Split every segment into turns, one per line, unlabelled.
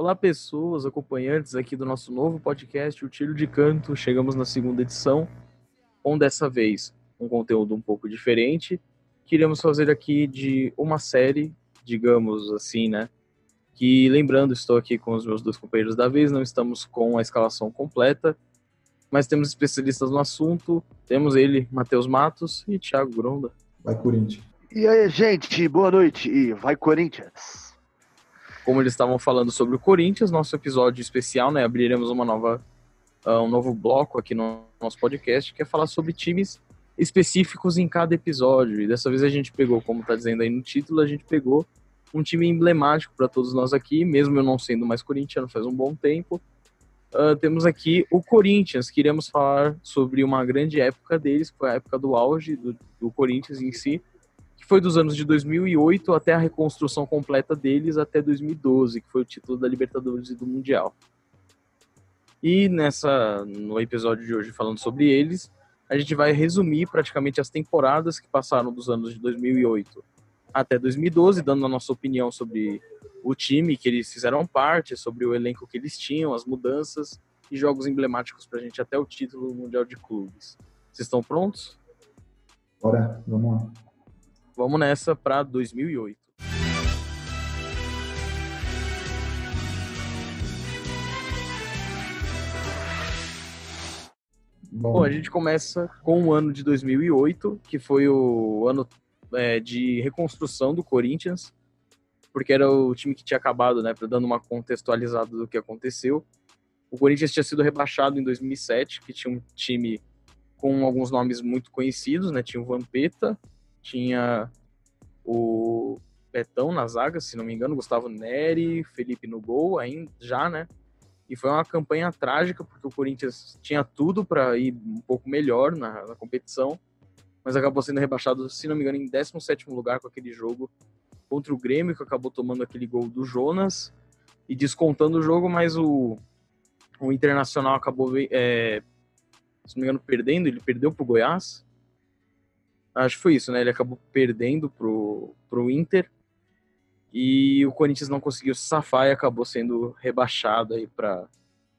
Olá, pessoas, acompanhantes aqui do nosso novo podcast, O Tiro de Canto. Chegamos na segunda edição, onde dessa vez um conteúdo um pouco diferente. Queríamos fazer aqui de uma série, digamos assim, né? Que, lembrando, estou aqui com os meus dois companheiros da vez, não estamos com a escalação completa, mas temos especialistas no assunto. Temos ele, Matheus Matos e Thiago Gronda.
Vai, Corinthians.
E aí, gente, boa noite e vai Corinthians
como eles estavam falando sobre o Corinthians, nosso episódio especial, né? Abriremos uma nova, uh, um novo bloco aqui no nosso podcast, que é falar sobre times específicos em cada episódio. E dessa vez a gente pegou, como está dizendo aí no título, a gente pegou um time emblemático para todos nós aqui, mesmo eu não sendo mais corintiano faz um bom tempo. Uh, temos aqui o Corinthians, queríamos falar sobre uma grande época deles, que foi a época do auge do, do Corinthians em si, foi dos anos de 2008 até a reconstrução completa deles até 2012, que foi o título da Libertadores e do Mundial. E nessa no episódio de hoje falando sobre eles, a gente vai resumir praticamente as temporadas que passaram dos anos de 2008 até 2012, dando a nossa opinião sobre o time que eles fizeram parte, sobre o elenco que eles tinham, as mudanças e jogos emblemáticos para a gente até o título mundial de clubes. Vocês estão prontos?
Bora, vamos lá.
Vamos nessa para 2008. Bom. Bom, a gente começa com o ano de 2008, que foi o ano é, de reconstrução do Corinthians, porque era o time que tinha acabado, né, dando uma contextualizada do que aconteceu. O Corinthians tinha sido rebaixado em 2007, que tinha um time com alguns nomes muito conhecidos, né, tinha o Vampeta, tinha o Betão na zaga, se não me engano, Gustavo Neri, Felipe no gol, ainda já, né? E foi uma campanha trágica, porque o Corinthians tinha tudo para ir um pouco melhor na, na, competição, mas acabou sendo rebaixado, se não me engano, em 17 lugar com aquele jogo contra o Grêmio, que acabou tomando aquele gol do Jonas e descontando o jogo, mas o, o Internacional acabou, é, se não me engano, perdendo, ele perdeu para o Goiás, Acho que foi isso, né? Ele acabou perdendo pro, pro Inter e o Corinthians não conseguiu se safar e acabou sendo rebaixado aí para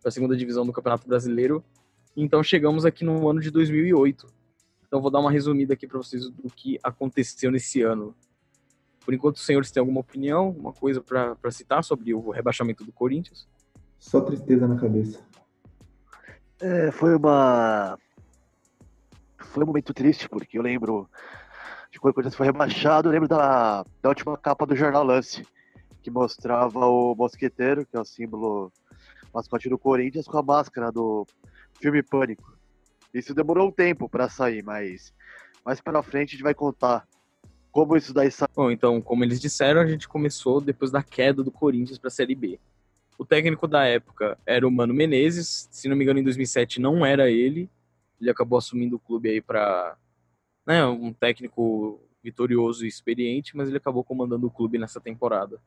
a segunda divisão do Campeonato Brasileiro. Então chegamos aqui no ano de 2008. Então vou dar uma resumida aqui para vocês do que aconteceu nesse ano. Por enquanto, os senhores têm alguma opinião, alguma coisa para citar sobre o rebaixamento do Corinthians?
Só tristeza na cabeça.
É, foi uma foi um momento triste, porque eu lembro de quando o Corinthians foi rebaixado, eu lembro da, da última capa do jornal Lance, que mostrava o Mosqueteiro, que é o símbolo mascote do Corinthians, com a máscara do filme Pânico. Isso demorou um tempo para sair, mas mais para frente a gente vai contar como isso daí saiu.
Bom, então, como eles disseram, a gente começou depois da queda do Corinthians para a Série B. O técnico da época era o Mano Menezes, se não me engano, em 2007 não era ele, ele acabou assumindo o clube aí para né, um técnico vitorioso e experiente, mas ele acabou comandando o clube nessa temporada.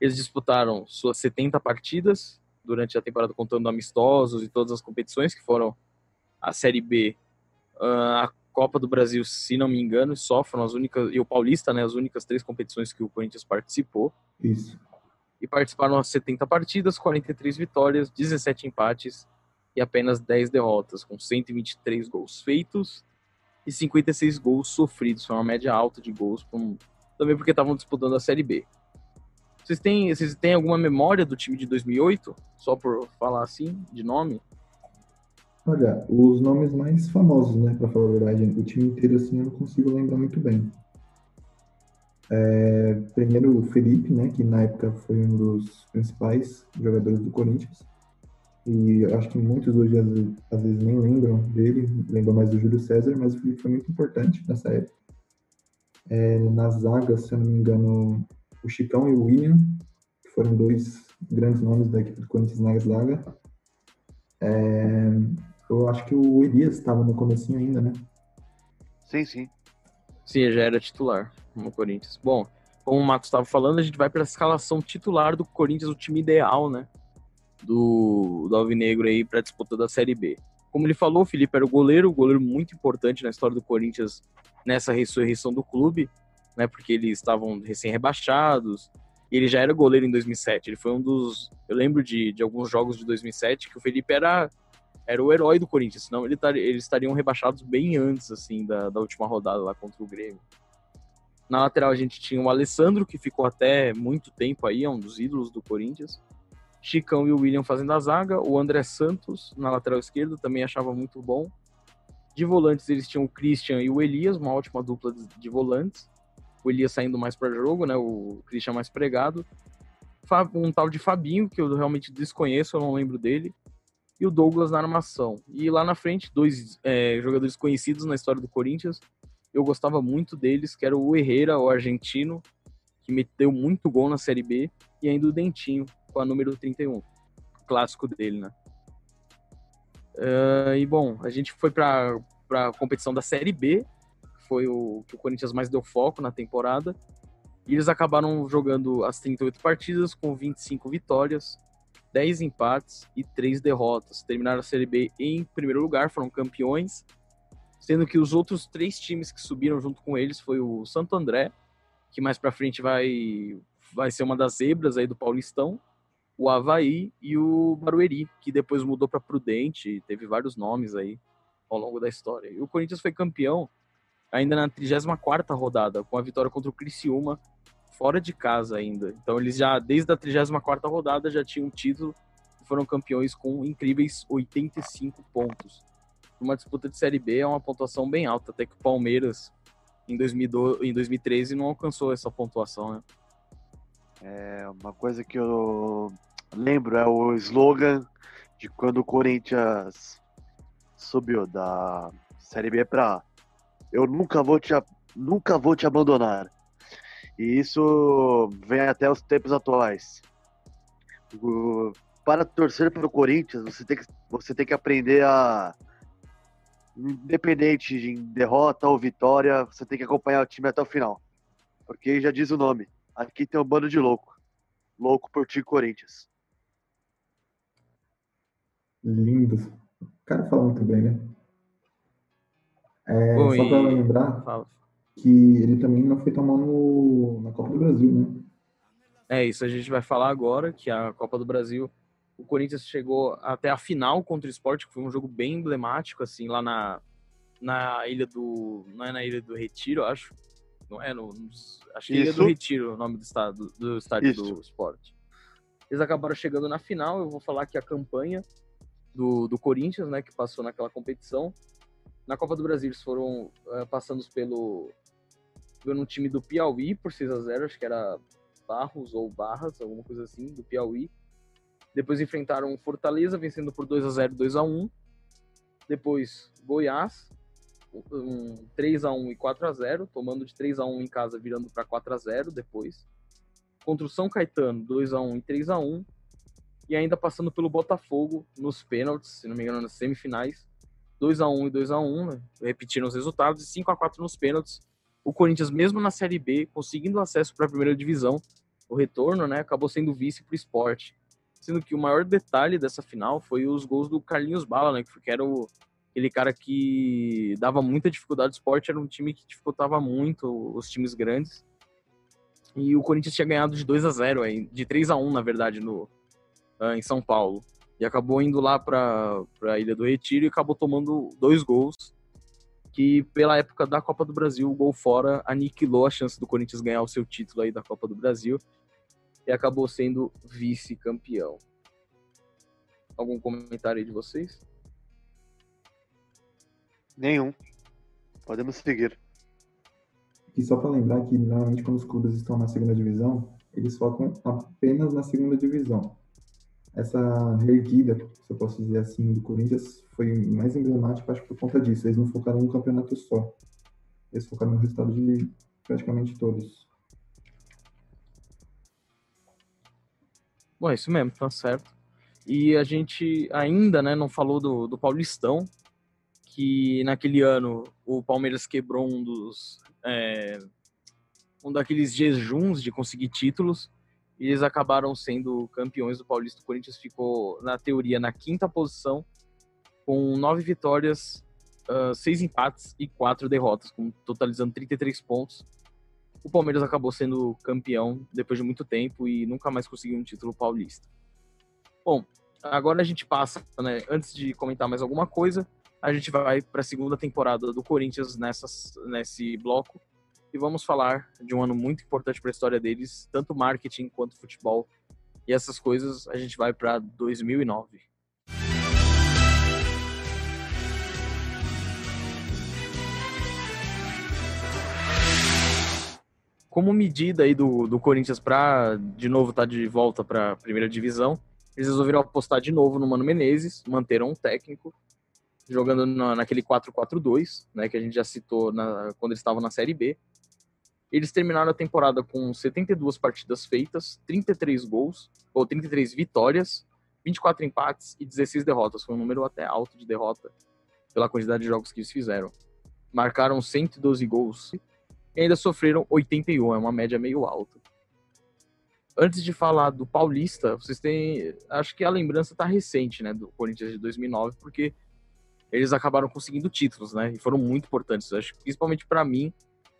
Eles disputaram suas 70 partidas durante a temporada, contando amistosos e todas as competições que foram a Série B, ah, a Copa do Brasil, se não me engano, só foram as únicas, e o Paulista, né, as únicas três competições que o Corinthians participou.
Isso.
E participaram as 70 partidas, 43 vitórias, 17 empates e apenas 10 derrotas, com 123 gols feitos e 56 gols sofridos. Foi uma média alta de gols, também porque estavam disputando a Série B. Vocês têm, vocês têm alguma memória do time de 2008? Só por falar assim, de nome?
Olha, os nomes mais famosos, né, pra falar a verdade, o time inteiro assim eu não consigo lembrar muito bem. É, primeiro o Felipe, né, que na época foi um dos principais jogadores do Corinthians e acho que muitos hoje às vezes, às vezes, nem lembram dele, lembram mais do Júlio César, mas o Felipe foi muito importante nessa época. É, na zaga, se eu não me engano, o Chicão e o William, que foram dois grandes nomes da equipe do Corinthians na zaga. É, eu acho que o Elias estava no comecinho ainda, né?
Sim, sim.
Sim, já era titular no Corinthians. Bom, como o Marcos estava falando, a gente vai para a escalação titular do Corinthians, o time ideal, né? Do, do Alvinegro aí para a disputa da Série B. Como ele falou, o Felipe era o goleiro, um goleiro muito importante na história do Corinthians nessa ressurreição do clube, né? Porque eles estavam recém-rebaixados, E ele já era goleiro em 2007. Ele foi um dos. Eu lembro de, de alguns jogos de 2007 que o Felipe era, era o herói do Corinthians, senão ele tar, eles estariam rebaixados bem antes assim da, da última rodada lá contra o Grêmio. Na lateral a gente tinha o Alessandro, que ficou até muito tempo aí, é um dos ídolos do Corinthians. Chicão e o William fazendo a zaga. O André Santos na lateral esquerda também achava muito bom. De volantes eles tinham o Christian e o Elias, uma ótima dupla de volantes. O Elias saindo mais para jogo, né? O Christian mais pregado. Um tal de Fabinho, que eu realmente desconheço, eu não lembro dele. E o Douglas na armação. E lá na frente, dois é, jogadores conhecidos na história do Corinthians. Eu gostava muito deles, que era o Herrera, o argentino, que meteu muito gol na Série B, e ainda o Dentinho, com a número 31. Clássico dele, né? Uh, e bom, a gente foi para a competição da Série B, foi o que o Corinthians mais deu foco na temporada. E eles acabaram jogando as 38 partidas com 25 vitórias, 10 empates e 3 derrotas. Terminaram a Série B em primeiro lugar, foram campeões, sendo que os outros três times que subiram junto com eles foi o Santo André, que mais para frente vai vai ser uma das zebras aí do Paulistão, o Havaí e o Barueri, que depois mudou para Prudente, teve vários nomes aí ao longo da história. E o Corinthians foi campeão ainda na 34ª rodada, com a vitória contra o Criciúma, fora de casa ainda. Então eles já, desde a 34ª rodada, já tinham título e foram campeões com incríveis 85 pontos. Uma disputa de Série B é uma pontuação bem alta, até que o Palmeiras, em, 2012, em 2013, não alcançou essa pontuação, né?
É, uma coisa que eu lembro é o slogan de quando o Corinthians subiu da Série B para eu nunca vou te nunca vou te abandonar. E isso vem até os tempos atuais. O, para torcer para o Corinthians, você tem, que, você tem que aprender a independente de derrota ou vitória, você tem que acompanhar o time até o final. Porque já diz o nome. Aqui tem um bando de louco. Louco por ti, Corinthians.
Lindo. O cara fala muito bem, né? É, Bom, só para lembrar fala. que ele também não foi tão mal no, na Copa do Brasil, né?
É, isso a gente vai falar agora, que a Copa do Brasil, o Corinthians chegou até a final contra o Sport, que foi um jogo bem emblemático, assim, lá na, na ilha do... não é na ilha do Retiro, acho. Não é, no, acho que é Ilha do Retiro, o nome do, estado, do estádio Isso. do Sport. Eles acabaram chegando na final, eu vou falar que a campanha do, do Corinthians, né, que passou naquela competição. Na Copa do Brasil eles foram uh, passando pelo pelo time do Piauí por 6 a 0 acho que era Barros ou Barras, alguma coisa assim, do Piauí. Depois enfrentaram Fortaleza, vencendo por 2 a 0 2 a 1 Depois Goiás, um 3 a 1 e 4 a 0 tomando de 3 a 1 em casa, virando para 4 a 0 depois. Contra o São Caetano, 2 a 1 e 3 a 1 e ainda passando pelo Botafogo nos pênaltis, se não me engano, nas semifinais. 2 a 1 e 2 a 1 né? repetindo os resultados, e 5 a 4 nos pênaltis. O Corinthians, mesmo na Série B, conseguindo acesso para a primeira divisão, o retorno, né, acabou sendo vice para o esporte. Sendo que o maior detalhe dessa final foi os gols do Carlinhos Bala, né, que era o, aquele cara que dava muita dificuldade. O esporte era um time que dificultava muito os times grandes. E o Corinthians tinha ganhado de 2 a 0 de 3 a 1 na verdade, no, uh, em São Paulo. E acabou indo lá para a Ilha do Retiro e acabou tomando dois gols. Que pela época da Copa do Brasil, o gol fora aniquilou a chance do Corinthians ganhar o seu título aí da Copa do Brasil. E acabou sendo vice-campeão. Algum comentário aí de vocês?
Nenhum. Podemos seguir.
E só para lembrar que normalmente quando os clubes estão na segunda divisão, eles focam apenas na segunda divisão essa reerguida, se eu posso dizer assim, do Corinthians foi mais emblemática, acho, por conta disso. Eles não focaram no campeonato só. Eles focaram no resultado de praticamente todos.
Bom, é isso mesmo, tá certo. E a gente ainda né, não falou do, do Paulistão, que naquele ano o Palmeiras quebrou um dos. É, um daqueles jejuns de conseguir títulos e eles acabaram sendo campeões do Paulista. O Corinthians ficou, na teoria, na quinta posição, com nove vitórias, uh, seis empates e quatro derrotas, com, totalizando 33 pontos. o Palmeiras acabou sendo campeão depois de muito tempo e nunca mais conseguiu um título paulista. Bom, agora a gente passa, né, antes de comentar mais alguma coisa, a gente vai para a segunda temporada do Corinthians nessas, nesse bloco e vamos falar de um ano muito importante para a história deles, tanto marketing quanto futebol. E essas coisas a gente vai para 2009. como medida aí do, do Corinthians para de novo estar tá de volta para a primeira divisão, eles resolveram apostar de novo no Mano Menezes, manteram um técnico, jogando na, naquele 4-4-2, né, que a gente já citou na, quando eles estavam na Série B. Eles terminaram a temporada com 72 partidas feitas, 33 gols, ou 33 vitórias, 24 empates e 16 derrotas. Foi um número até alto de derrota pela quantidade de jogos que eles fizeram. Marcaram 112 gols e ainda sofreram 81, é uma média meio alta. Antes de falar do Paulista, vocês têm. Acho que a lembrança tá recente, né, do Corinthians de 2009, porque eles acabaram conseguindo títulos, né, e foram muito importantes. Acho que principalmente para mim,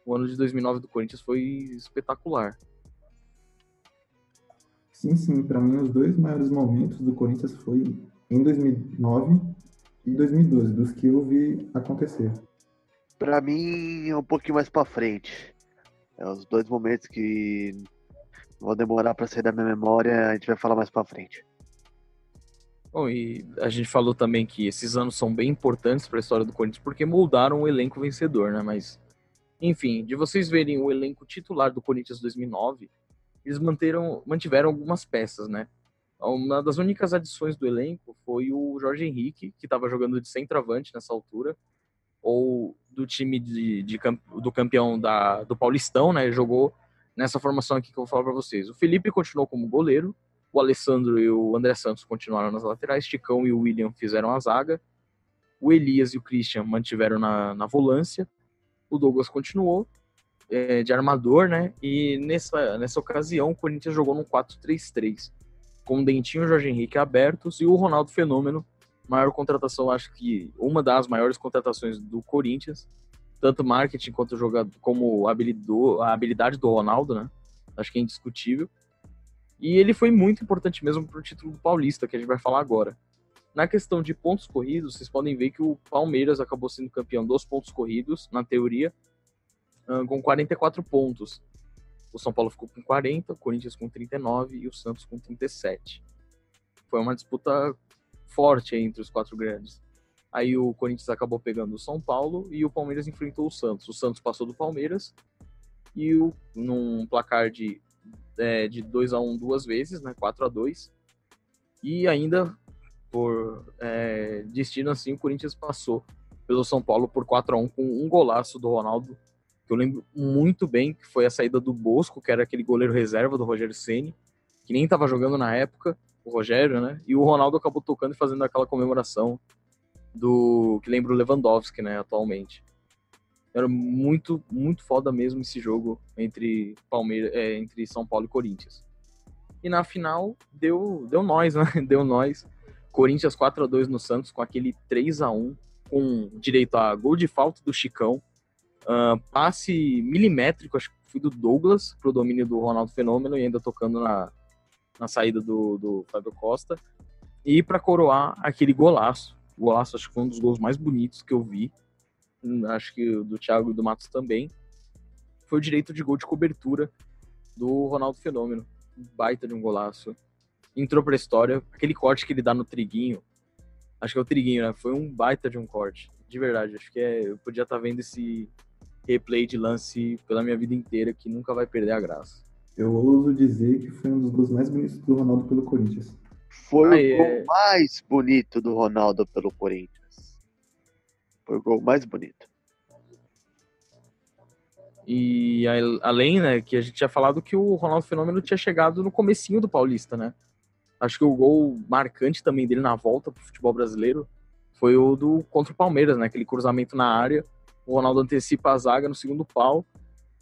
o ano de 2009 do Corinthians foi espetacular.
Sim, sim, para mim os dois maiores momentos do Corinthians foi em 2009 e 2012, dos que eu vi acontecer.
Pra mim, é um pouquinho mais pra frente. É os dois momentos que vão demorar para sair da minha memória, a gente vai falar mais pra frente.
Bom, e a gente falou também que esses anos são bem importantes para a história do Corinthians porque moldaram o elenco vencedor, né? Mas, enfim, de vocês verem o elenco titular do Corinthians 2009, eles manteram, mantiveram algumas peças, né? Uma das únicas adições do elenco foi o Jorge Henrique, que estava jogando de centroavante nessa altura, ou do time de, de, do campeão da, do Paulistão, né? Jogou nessa formação aqui que eu vou falar para vocês. O Felipe continuou como goleiro, o Alessandro e o André Santos continuaram nas laterais, Ticão e o William fizeram a zaga, o Elias e o Christian mantiveram na, na volância, o Douglas continuou é, de armador, né? E nessa, nessa ocasião o Corinthians jogou num 4-3-3, com o Dentinho Jorge Henrique abertos e o Ronaldo Fenômeno maior contratação, acho que uma das maiores contratações do Corinthians, tanto marketing quanto jogador, como a habilidade do Ronaldo, né? Acho que é indiscutível. E ele foi muito importante mesmo para o título do Paulista, que a gente vai falar agora. Na questão de pontos corridos, vocês podem ver que o Palmeiras acabou sendo campeão dos pontos corridos, na teoria, com 44 pontos. O São Paulo ficou com 40, o Corinthians com 39 e o Santos com 37. Foi uma disputa forte entre os quatro grandes. Aí o Corinthians acabou pegando o São Paulo e o Palmeiras enfrentou o Santos. O Santos passou do Palmeiras e o, num placar de, é, de 2 a 1 duas vezes, né, 4 a 2 E ainda, por é, destino assim, o Corinthians passou pelo São Paulo por 4 a 1 com um golaço do Ronaldo, que eu lembro muito bem, que foi a saída do Bosco, que era aquele goleiro reserva do Rogério Ceni, que nem estava jogando na época, o Rogério, né? E o Ronaldo acabou tocando e fazendo aquela comemoração do que lembra o Lewandowski, né, atualmente. Era muito, muito foda mesmo esse jogo entre Palmeiras, é, entre São Paulo e Corinthians. E na final deu, deu nós, né? Deu nós. Corinthians 4 a 2 no Santos com aquele 3 a 1 com direito a gol de falta do Chicão, uh, passe milimétrico, acho que foi do Douglas pro domínio do Ronaldo Fenômeno e ainda tocando na, na saída do, do Fábio Costa. E para coroar aquele golaço, golaço acho que foi um dos gols mais bonitos que eu vi, acho que do Thiago e do Matos também, foi o direito de gol de cobertura do Ronaldo Fenômeno. Baita de um golaço. Entrou pra história, aquele corte que ele dá no Triguinho, acho que é o Triguinho, né? Foi um baita de um corte, de verdade. Acho que é, eu podia estar tá vendo esse replay de lance pela minha vida inteira, que nunca vai perder a graça.
Eu ouso dizer que foi um dos gols mais bonitos do Ronaldo pelo Corinthians.
Foi o gol é. mais bonito do Ronaldo pelo Corinthians. Foi o gol mais bonito.
E além, né, que a gente tinha falado que o Ronaldo Fenômeno tinha chegado no comecinho do Paulista, né? Acho que o gol marcante também dele na volta pro futebol brasileiro foi o do contra o Palmeiras, né? Aquele cruzamento na área, o Ronaldo antecipa a zaga no segundo pau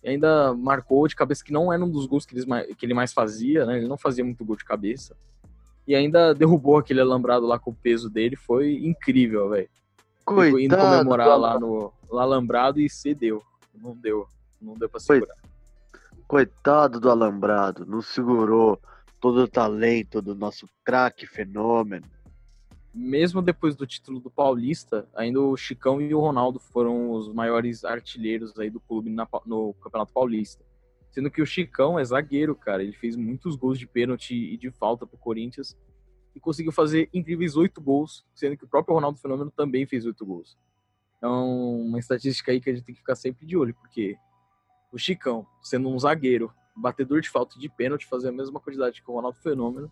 e ainda marcou de cabeça que não era um dos gols que ele, que ele mais fazia, né? Ele não fazia muito gol de cabeça. E ainda derrubou aquele alambrado lá com o peso dele. Foi incrível, velho. Ficou indo comemorar lá no, no alambrado e cedeu. Não deu. Não deu pra segurar.
coitado do Alambrado, não segurou todo o talento do nosso craque fenômeno.
Mesmo depois do título do Paulista, ainda o Chicão e o Ronaldo foram os maiores artilheiros aí do clube na, no Campeonato Paulista. Sendo que o Chicão é zagueiro, cara. Ele fez muitos gols de pênalti e de falta pro Corinthians. E conseguiu fazer incríveis oito gols, sendo que o próprio Ronaldo Fenômeno também fez oito gols. Então, uma estatística aí que a gente tem que ficar sempre de olho, porque o Chicão, sendo um zagueiro, batedor de falta de pênalti, fazer a mesma quantidade que o Ronaldo Fenômeno,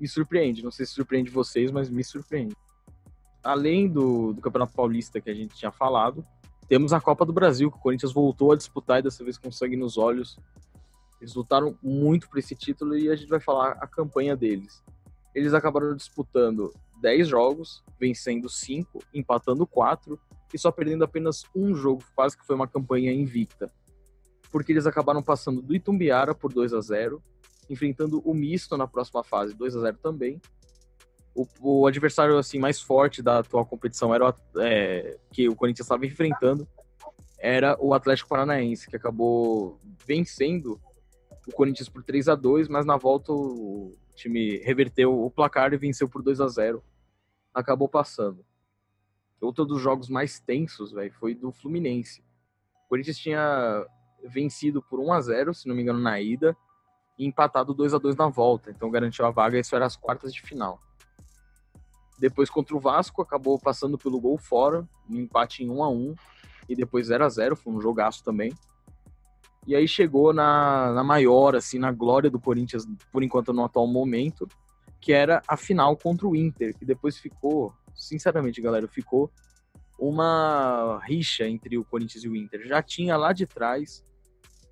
me surpreende. Não sei se surpreende vocês, mas me surpreende. Além do, do Campeonato Paulista que a gente tinha falado, temos a Copa do Brasil, que o Corinthians voltou a disputar e dessa vez com sangue nos olhos. Eles lutaram muito por esse título e a gente vai falar a campanha deles. Eles acabaram disputando 10 jogos, vencendo 5, empatando 4 e só perdendo apenas um jogo, quase que foi uma campanha invicta. Porque eles acabaram passando do Itumbiara por 2 a 0 enfrentando o Misto na próxima fase, 2 a 0 também, o, o, adversário assim mais forte da atual competição era o, é, que o Corinthians estava enfrentando era o Atlético Paranaense que acabou vencendo o Corinthians por 3 a 2 mas na volta o time reverteu o placar e venceu por 2 a 0 acabou passando. Outro dos jogos mais tensos véio, foi do Fluminense. O Corinthians tinha vencido por 1 a 0 se não me engano na ida e empatado 2 a 2 na volta. Então garantiu a vaga isso era as quartas de final. Depois contra o Vasco, acabou passando pelo gol fora, um empate em 1 a 1 e depois 0 a 0 foi um jogaço também. E aí chegou na, na maior, assim, na glória do Corinthians, por enquanto no atual momento, que era a final contra o Inter, que depois ficou, sinceramente, galera, ficou uma rixa entre o Corinthians e o Inter. Já tinha lá de trás,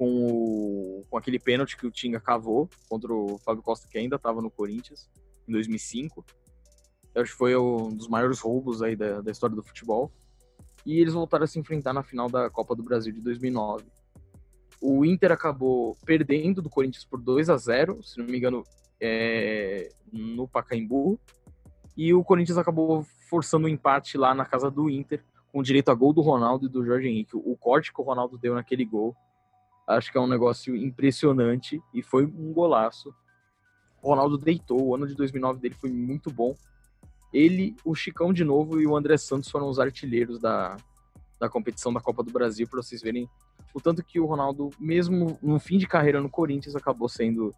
com, o, com aquele pênalti que o Tinga cavou contra o Fábio Costa, que ainda estava no Corinthians, em 2005. Eu acho que foi um dos maiores roubos aí da, da história do futebol. E eles voltaram a se enfrentar na final da Copa do Brasil de 2009. O Inter acabou perdendo do Corinthians por 2 a 0 se não me engano, é, no Pacaembu. E o Corinthians acabou forçando o um empate lá na casa do Inter, com direito a gol do Ronaldo e do Jorge Henrique. O corte que o Ronaldo deu naquele gol, acho que é um negócio impressionante e foi um golaço. O Ronaldo deitou, o ano de 2009 dele foi muito bom ele, o Chicão de novo e o André Santos foram os artilheiros da, da competição da Copa do Brasil, para vocês verem o tanto que o Ronaldo, mesmo no fim de carreira no Corinthians, acabou sendo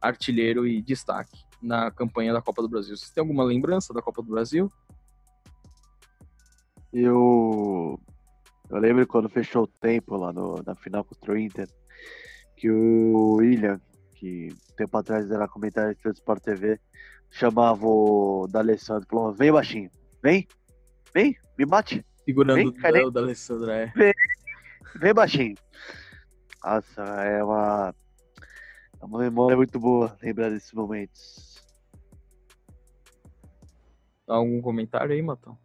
artilheiro e destaque na campanha da Copa do Brasil. Vocês têm alguma lembrança da Copa do Brasil?
Eu, eu lembro quando fechou o tempo lá no, na final contra o Inter, que o William, que tempo atrás era comentarista do Sport TV, chamava o D'Alessandro, falou, vem baixinho, vem, vem, me bate.
Segurando vem, o D'Alessandro, é.
Vem, vem baixinho. Nossa, é uma, é uma memória muito boa lembrar desses momentos.
Algum comentário aí, Matão?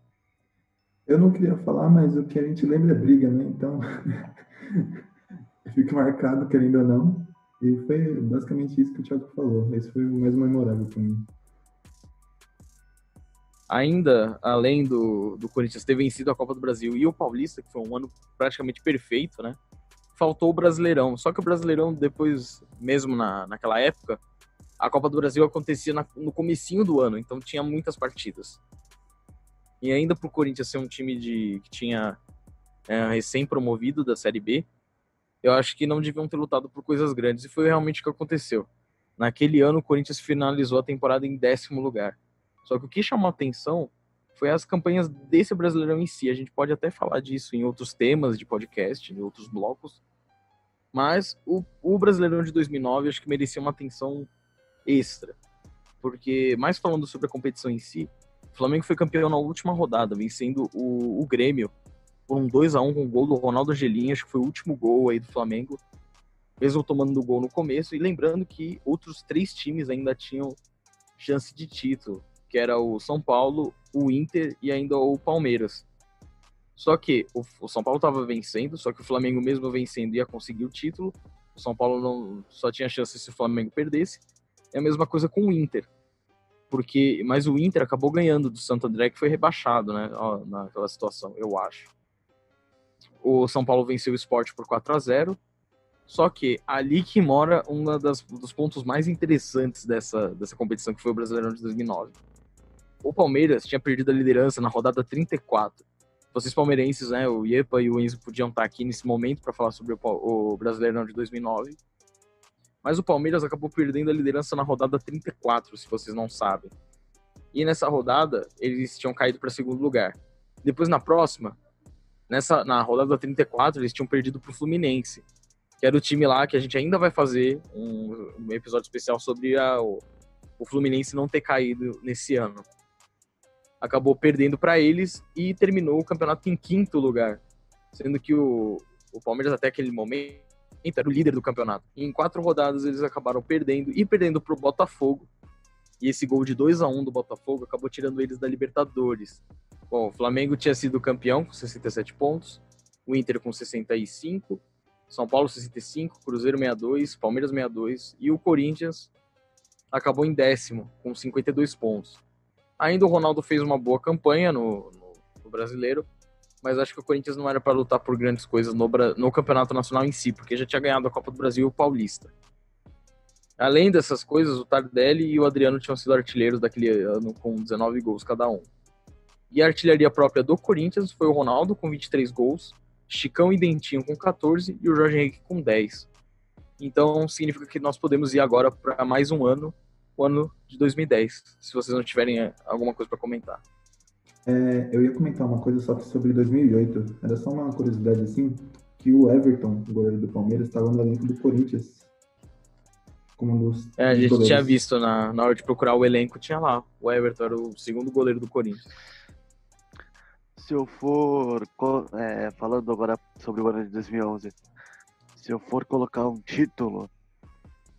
Eu não queria falar, mas o que a gente lembra é briga, né? Então, fica marcado, querendo ou não. E foi basicamente isso que o Thiago falou. Esse foi o mais memorável para mim
ainda além do, do Corinthians ter vencido a Copa do Brasil e o Paulista, que foi um ano praticamente perfeito, né? Faltou o Brasileirão. Só que o Brasileirão, depois, mesmo na, naquela época, a Copa do Brasil acontecia na, no comecinho do ano, então tinha muitas partidas. E ainda pro Corinthians ser um time de, que tinha é, recém-promovido da Série B, eu acho que não deviam ter lutado por coisas grandes, e foi realmente o que aconteceu. Naquele ano, o Corinthians finalizou a temporada em décimo lugar só que o que chamou atenção foi as campanhas desse Brasileirão em si. A gente pode até falar disso em outros temas de podcast, em outros blocos. Mas o, o Brasileirão de 2009 acho que merecia uma atenção extra. Porque, mais falando sobre a competição em si, o Flamengo foi campeão na última rodada, vencendo o, o Grêmio por um 2 a 1 com o gol do Ronaldo Angelim, acho que foi o último gol aí do Flamengo, mesmo tomando o gol no começo. E lembrando que outros três times ainda tinham chance de título que era o São Paulo, o Inter e ainda o Palmeiras. Só que o, o São Paulo estava vencendo, só que o Flamengo mesmo vencendo ia conseguir o título. O São Paulo não só tinha chance se o Flamengo perdesse. É a mesma coisa com o Inter. Porque, mas o Inter acabou ganhando do Santo André, que foi rebaixado, né, naquela situação, eu acho. O São Paulo venceu o Sport por 4 a 0 Só que ali que mora um dos pontos mais interessantes dessa, dessa competição, que foi o Brasileirão de 2009. O Palmeiras tinha perdido a liderança na rodada 34. Vocês palmeirenses, né, o Iepa e o Enzo podiam estar aqui nesse momento para falar sobre o, o Brasileirão de 2009. Mas o Palmeiras acabou perdendo a liderança na rodada 34, se vocês não sabem. E nessa rodada, eles tinham caído para segundo lugar. Depois, na próxima, nessa na rodada 34, eles tinham perdido para o Fluminense, que era o time lá que a gente ainda vai fazer um, um episódio especial sobre a, o, o Fluminense não ter caído nesse ano acabou perdendo para eles e terminou o campeonato em quinto lugar, sendo que o, o Palmeiras até aquele momento era o líder do campeonato. E em quatro rodadas eles acabaram perdendo e perdendo para o Botafogo. E esse gol de 2 a 1 do Botafogo acabou tirando eles da Libertadores. Bom, o Flamengo tinha sido campeão com 67 pontos, o Inter com 65, São Paulo 65, Cruzeiro 62, Palmeiras 62 e o Corinthians acabou em décimo com 52 pontos. Ainda o Ronaldo fez uma boa campanha no, no, no brasileiro, mas acho que o Corinthians não era para lutar por grandes coisas no, no campeonato nacional em si, porque já tinha ganhado a Copa do Brasil e o Paulista. Além dessas coisas, o Tardelli e o Adriano tinham sido artilheiros daquele ano com 19 gols cada um. E a artilharia própria do Corinthians foi o Ronaldo com 23 gols, Chicão e Dentinho com 14 e o Jorge Henrique com 10. Então significa que nós podemos ir agora para mais um ano o ano de 2010, se vocês não tiverem é, alguma coisa para comentar.
É, eu ia comentar uma coisa só sobre 2008. Era só uma curiosidade assim, que o Everton, o goleiro do Palmeiras, estava no elenco do Corinthians.
Como um dos, é, a gente goleiros. tinha visto na, na hora de procurar o elenco, tinha lá. O Everton era o segundo goleiro do Corinthians.
Se eu for, é, falando agora sobre o ano de 2011, se eu for colocar um título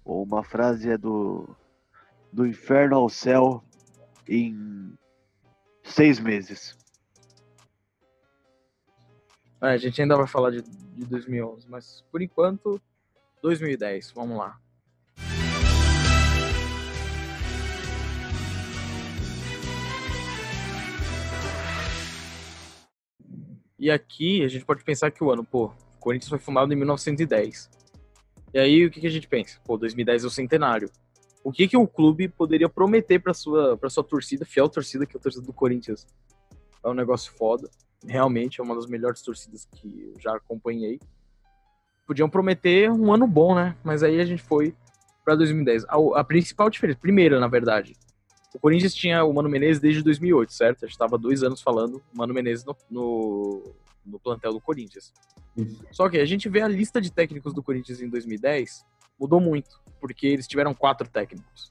ou uma frase é do do inferno ao céu em seis meses.
É, a gente ainda vai falar de, de 2011, mas por enquanto, 2010, vamos lá. E aqui a gente pode pensar que o ano, pô, Corinthians foi fundado em 1910. E aí o que, que a gente pensa? Pô, 2010 é o centenário o que que o clube poderia prometer para sua para sua torcida, fiel torcida que é a torcida do Corinthians. É um negócio foda, realmente é uma das melhores torcidas que eu já acompanhei. Podiam prometer um ano bom, né? Mas aí a gente foi para 2010. A, a, principal diferença, primeira, na verdade, o Corinthians tinha o Mano Menezes desde 2008, certo? A gente estava dois anos falando Mano Menezes no, no, no plantel do Corinthians. Isso. Só que a gente vê a lista de técnicos do Corinthians em 2010, mudou muito porque eles tiveram quatro técnicos,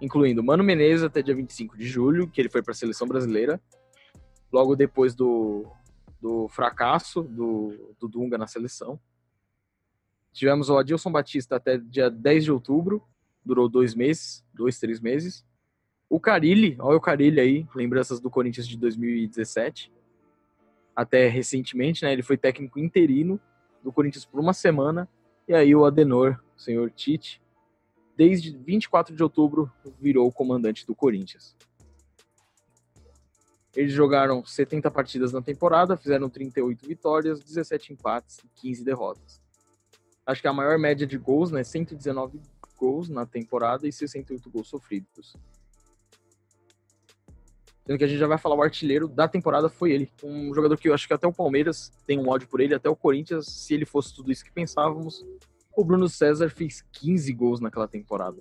incluindo Mano Menezes até dia 25 de julho, que ele foi para a seleção brasileira, logo depois do, do fracasso do, do Dunga na seleção. Tivemos o Adilson Batista até dia 10 de outubro, durou dois meses, dois, três meses. O Carilli, olha o Carilli aí, lembranças do Corinthians de 2017. Até recentemente, né? Ele foi técnico interino do Corinthians por uma semana. E aí o Adenor senhor Tite, desde 24 de outubro virou o comandante do Corinthians. Eles jogaram 70 partidas na temporada, fizeram 38 vitórias, 17 empates e 15 derrotas. Acho que a maior média de gols, né, 119 gols na temporada e 68 gols sofridos. Sendo que a gente já vai falar o artilheiro da temporada foi ele. Um jogador que eu acho que até o Palmeiras tem um ódio por ele, até o Corinthians, se ele fosse tudo isso que pensávamos, o Bruno César fez 15 gols naquela temporada.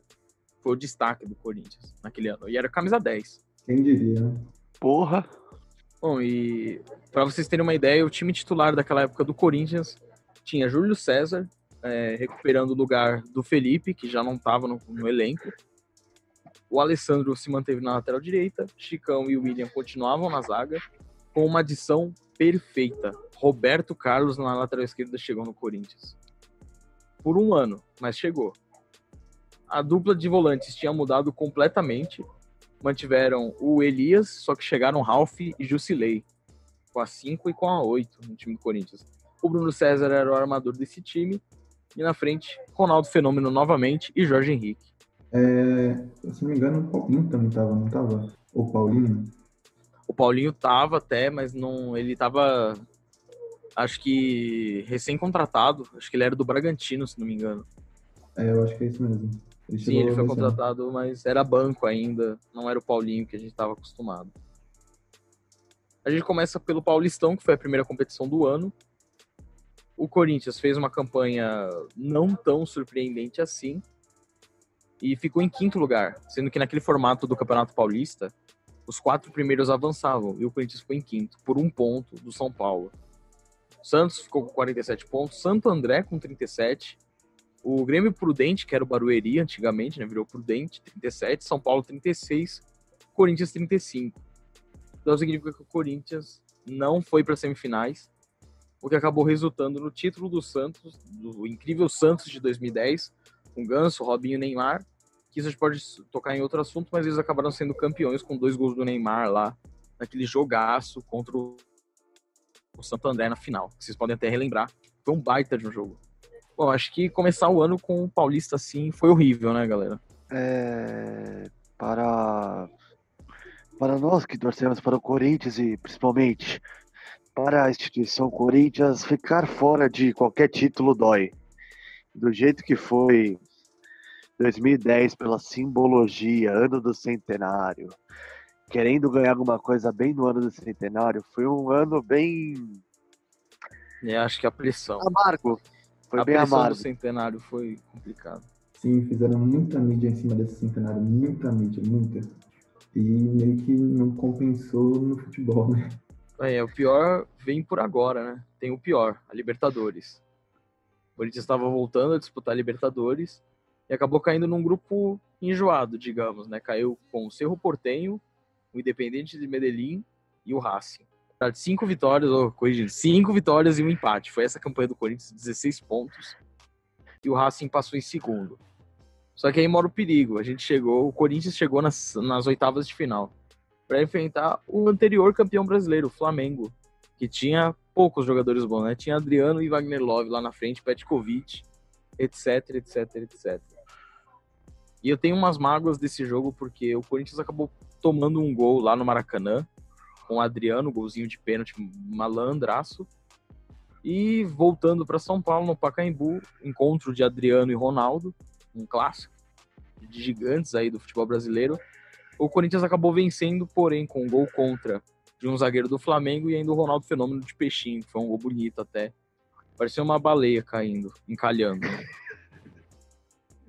Foi o destaque do Corinthians naquele ano. E era camisa 10.
Quem diria, né?
Porra!
Bom, e para vocês terem uma ideia, o time titular daquela época do Corinthians tinha Júlio César, é, recuperando o lugar do Felipe, que já não estava no, no, elenco. O Alessandro se manteve na lateral direita, Chicão e o William continuavam na zaga, com uma adição perfeita. Roberto Carlos na lateral esquerda chegou no Corinthians por um ano, mas chegou. A dupla de volantes tinha mudado completamente. Mantiveram o Elias, só que chegaram Ralph e Jusilei, com a 5 e com a 8 no time do Corinthians. O Bruno César era o armador desse time. E na frente, Ronaldo Fenômeno novamente e Jorge Henrique.
É, se não me engano, o Paulinho também tava, não tava? O Paulinho?
O Paulinho tava até, mas não, ele tava acho que recém-contratado, acho que ele era do Bragantino, se não me engano.
É, eu acho que é isso mesmo.
Ele Sim, ele foi contratado, ano. mas era banco ainda, não era o Paulinho que a gente estava acostumado. A gente começa pelo Paulistão, que foi a primeira competição do ano. O Corinthians fez uma campanha não tão surpreendente assim e ficou em quinto lugar, sendo que naquele formato do Campeonato Paulista, os quatro primeiros avançavam e o Corinthians ficou em quinto, por um ponto do São Paulo. Santos ficou com 47 pontos, Santo André com 37, o Grêmio Prudente, que era o Barueri antigamente, né, virou Prudente, 37, São Paulo 36, Corinthians 35. Então significa que o Corinthians não foi para semifinais, o que acabou resultando no título do Santos, do incrível Santos de 2010, com Ganso, Robinho e Neymar, que isso a gente pode tocar em outro assunto, mas eles acabaram sendo campeões com dois gols do Neymar lá, naquele jogaço contra o Santo André na final. Vocês podem até relembrar. Foi um baita de um jogo. Bom, acho que começar o ano com o Paulista assim foi horrível, né, galera?
É, para para nós que torcemos para o Corinthians e principalmente para a instituição Corinthians, ficar fora de qualquer título dói. Do jeito que foi 2010 pela simbologia, ano do centenário, querendo ganhar alguma coisa bem no ano do centenário, foi um ano bem.
É, acho que a pressão.
Amargo. Foi
a
bem
pressão
amargo.
do centenário foi complicado.
Sim, fizeram muita mídia em cima desse centenário, muita mídia, muita. E meio que não compensou no futebol, né?
É, o pior vem por agora, né? Tem o pior, a Libertadores. O Corinthians estava voltando a disputar a Libertadores e acabou caindo num grupo enjoado, digamos, né? Caiu com o Cerro Portenho, o Independente de Medellín e o Racing cinco vitórias, corrigindo, cinco vitórias e um empate. Foi essa campanha do Corinthians, 16 pontos. E o Racing passou em segundo. Só que aí mora o perigo. A gente chegou, o Corinthians chegou nas, nas oitavas de final para enfrentar o anterior campeão brasileiro, o Flamengo, que tinha poucos jogadores bons, né? Tinha Adriano e Wagner Love lá na frente, Petkovic, etc, etc, etc. E eu tenho umas mágoas desse jogo porque o Corinthians acabou tomando um gol lá no Maracanã com o Adriano, golzinho de pênalti malandraço. E voltando para São Paulo, no Pacaembu, encontro de Adriano e Ronaldo, um clássico de gigantes aí do futebol brasileiro. O Corinthians acabou vencendo, porém, com um gol contra de um zagueiro do Flamengo e ainda o Ronaldo Fenômeno de peixinho, foi um gol bonito até. Parecia uma baleia caindo, encalhando.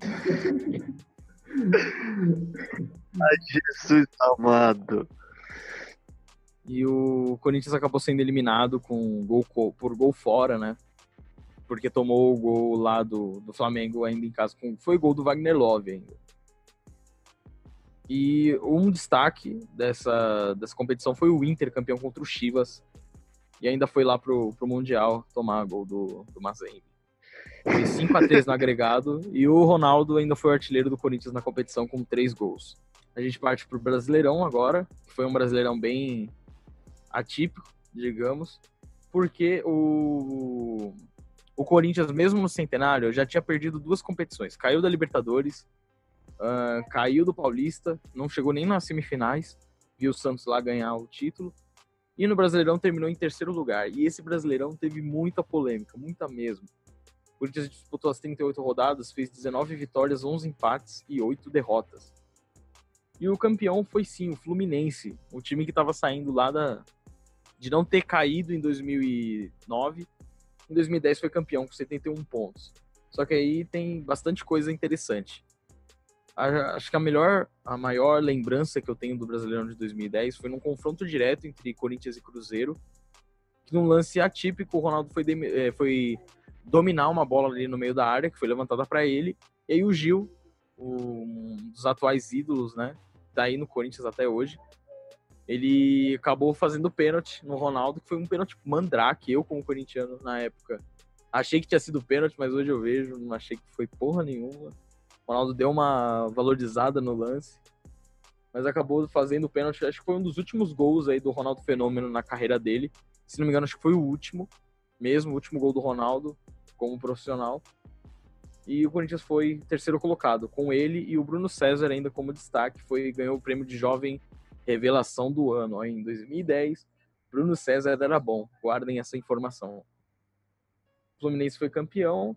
Ai, Jesus amado.
E o Corinthians acabou sendo eliminado com gol por gol fora, né? Porque tomou o gol lá do, do Flamengo ainda em casa. Com, foi gol do Wagner Love ainda. E um destaque dessa, dessa competição foi o Inter, campeão contra o Chivas. E ainda foi lá pro, pro Mundial tomar gol do, do Mazembe. Fez 5x3 no agregado. E o Ronaldo ainda foi o artilheiro do Corinthians na competição com três gols. A gente parte pro Brasileirão agora, que foi um Brasileirão bem atípico, digamos, porque o, o Corinthians, mesmo no centenário, já tinha perdido duas competições. Caiu da Libertadores, uh, caiu do Paulista, não chegou nem nas semifinais, viu o Santos lá ganhar o título. E no Brasileirão terminou em terceiro lugar. E esse Brasileirão teve muita polêmica, muita mesmo. Corinthians disputou as 38 rodadas, fez 19 vitórias, 11 empates e 8 derrotas. E o campeão foi sim o Fluminense, o time que estava saindo lá da, de não ter caído em 2009. Em 2010 foi campeão com 71 pontos. Só que aí tem bastante coisa interessante. Acho que a melhor, a maior lembrança que eu tenho do Brasileirão de 2010 foi num confronto direto entre Corinthians e Cruzeiro, que num lance atípico o Ronaldo foi, eh, foi dominar uma bola ali no meio da área, que foi levantada para ele, e aí o Gil, um dos atuais ídolos, né, tá aí no Corinthians até hoje, ele acabou fazendo pênalti no Ronaldo, que foi um pênalti mandrake. Eu, como corintiano, na época, achei que tinha sido pênalti, mas hoje eu vejo, não achei que foi porra nenhuma. O Ronaldo deu uma valorizada no lance, mas acabou fazendo pênalti. Acho que foi um dos últimos gols aí do Ronaldo Fenômeno na carreira dele. Se não me engano, acho que foi o último, mesmo o último gol do Ronaldo como profissional. E o Corinthians foi terceiro colocado, com ele e o Bruno César ainda como destaque, foi ganhou o prêmio de jovem revelação do ano. Em 2010, Bruno César era bom. Guardem essa informação. Fluminense foi campeão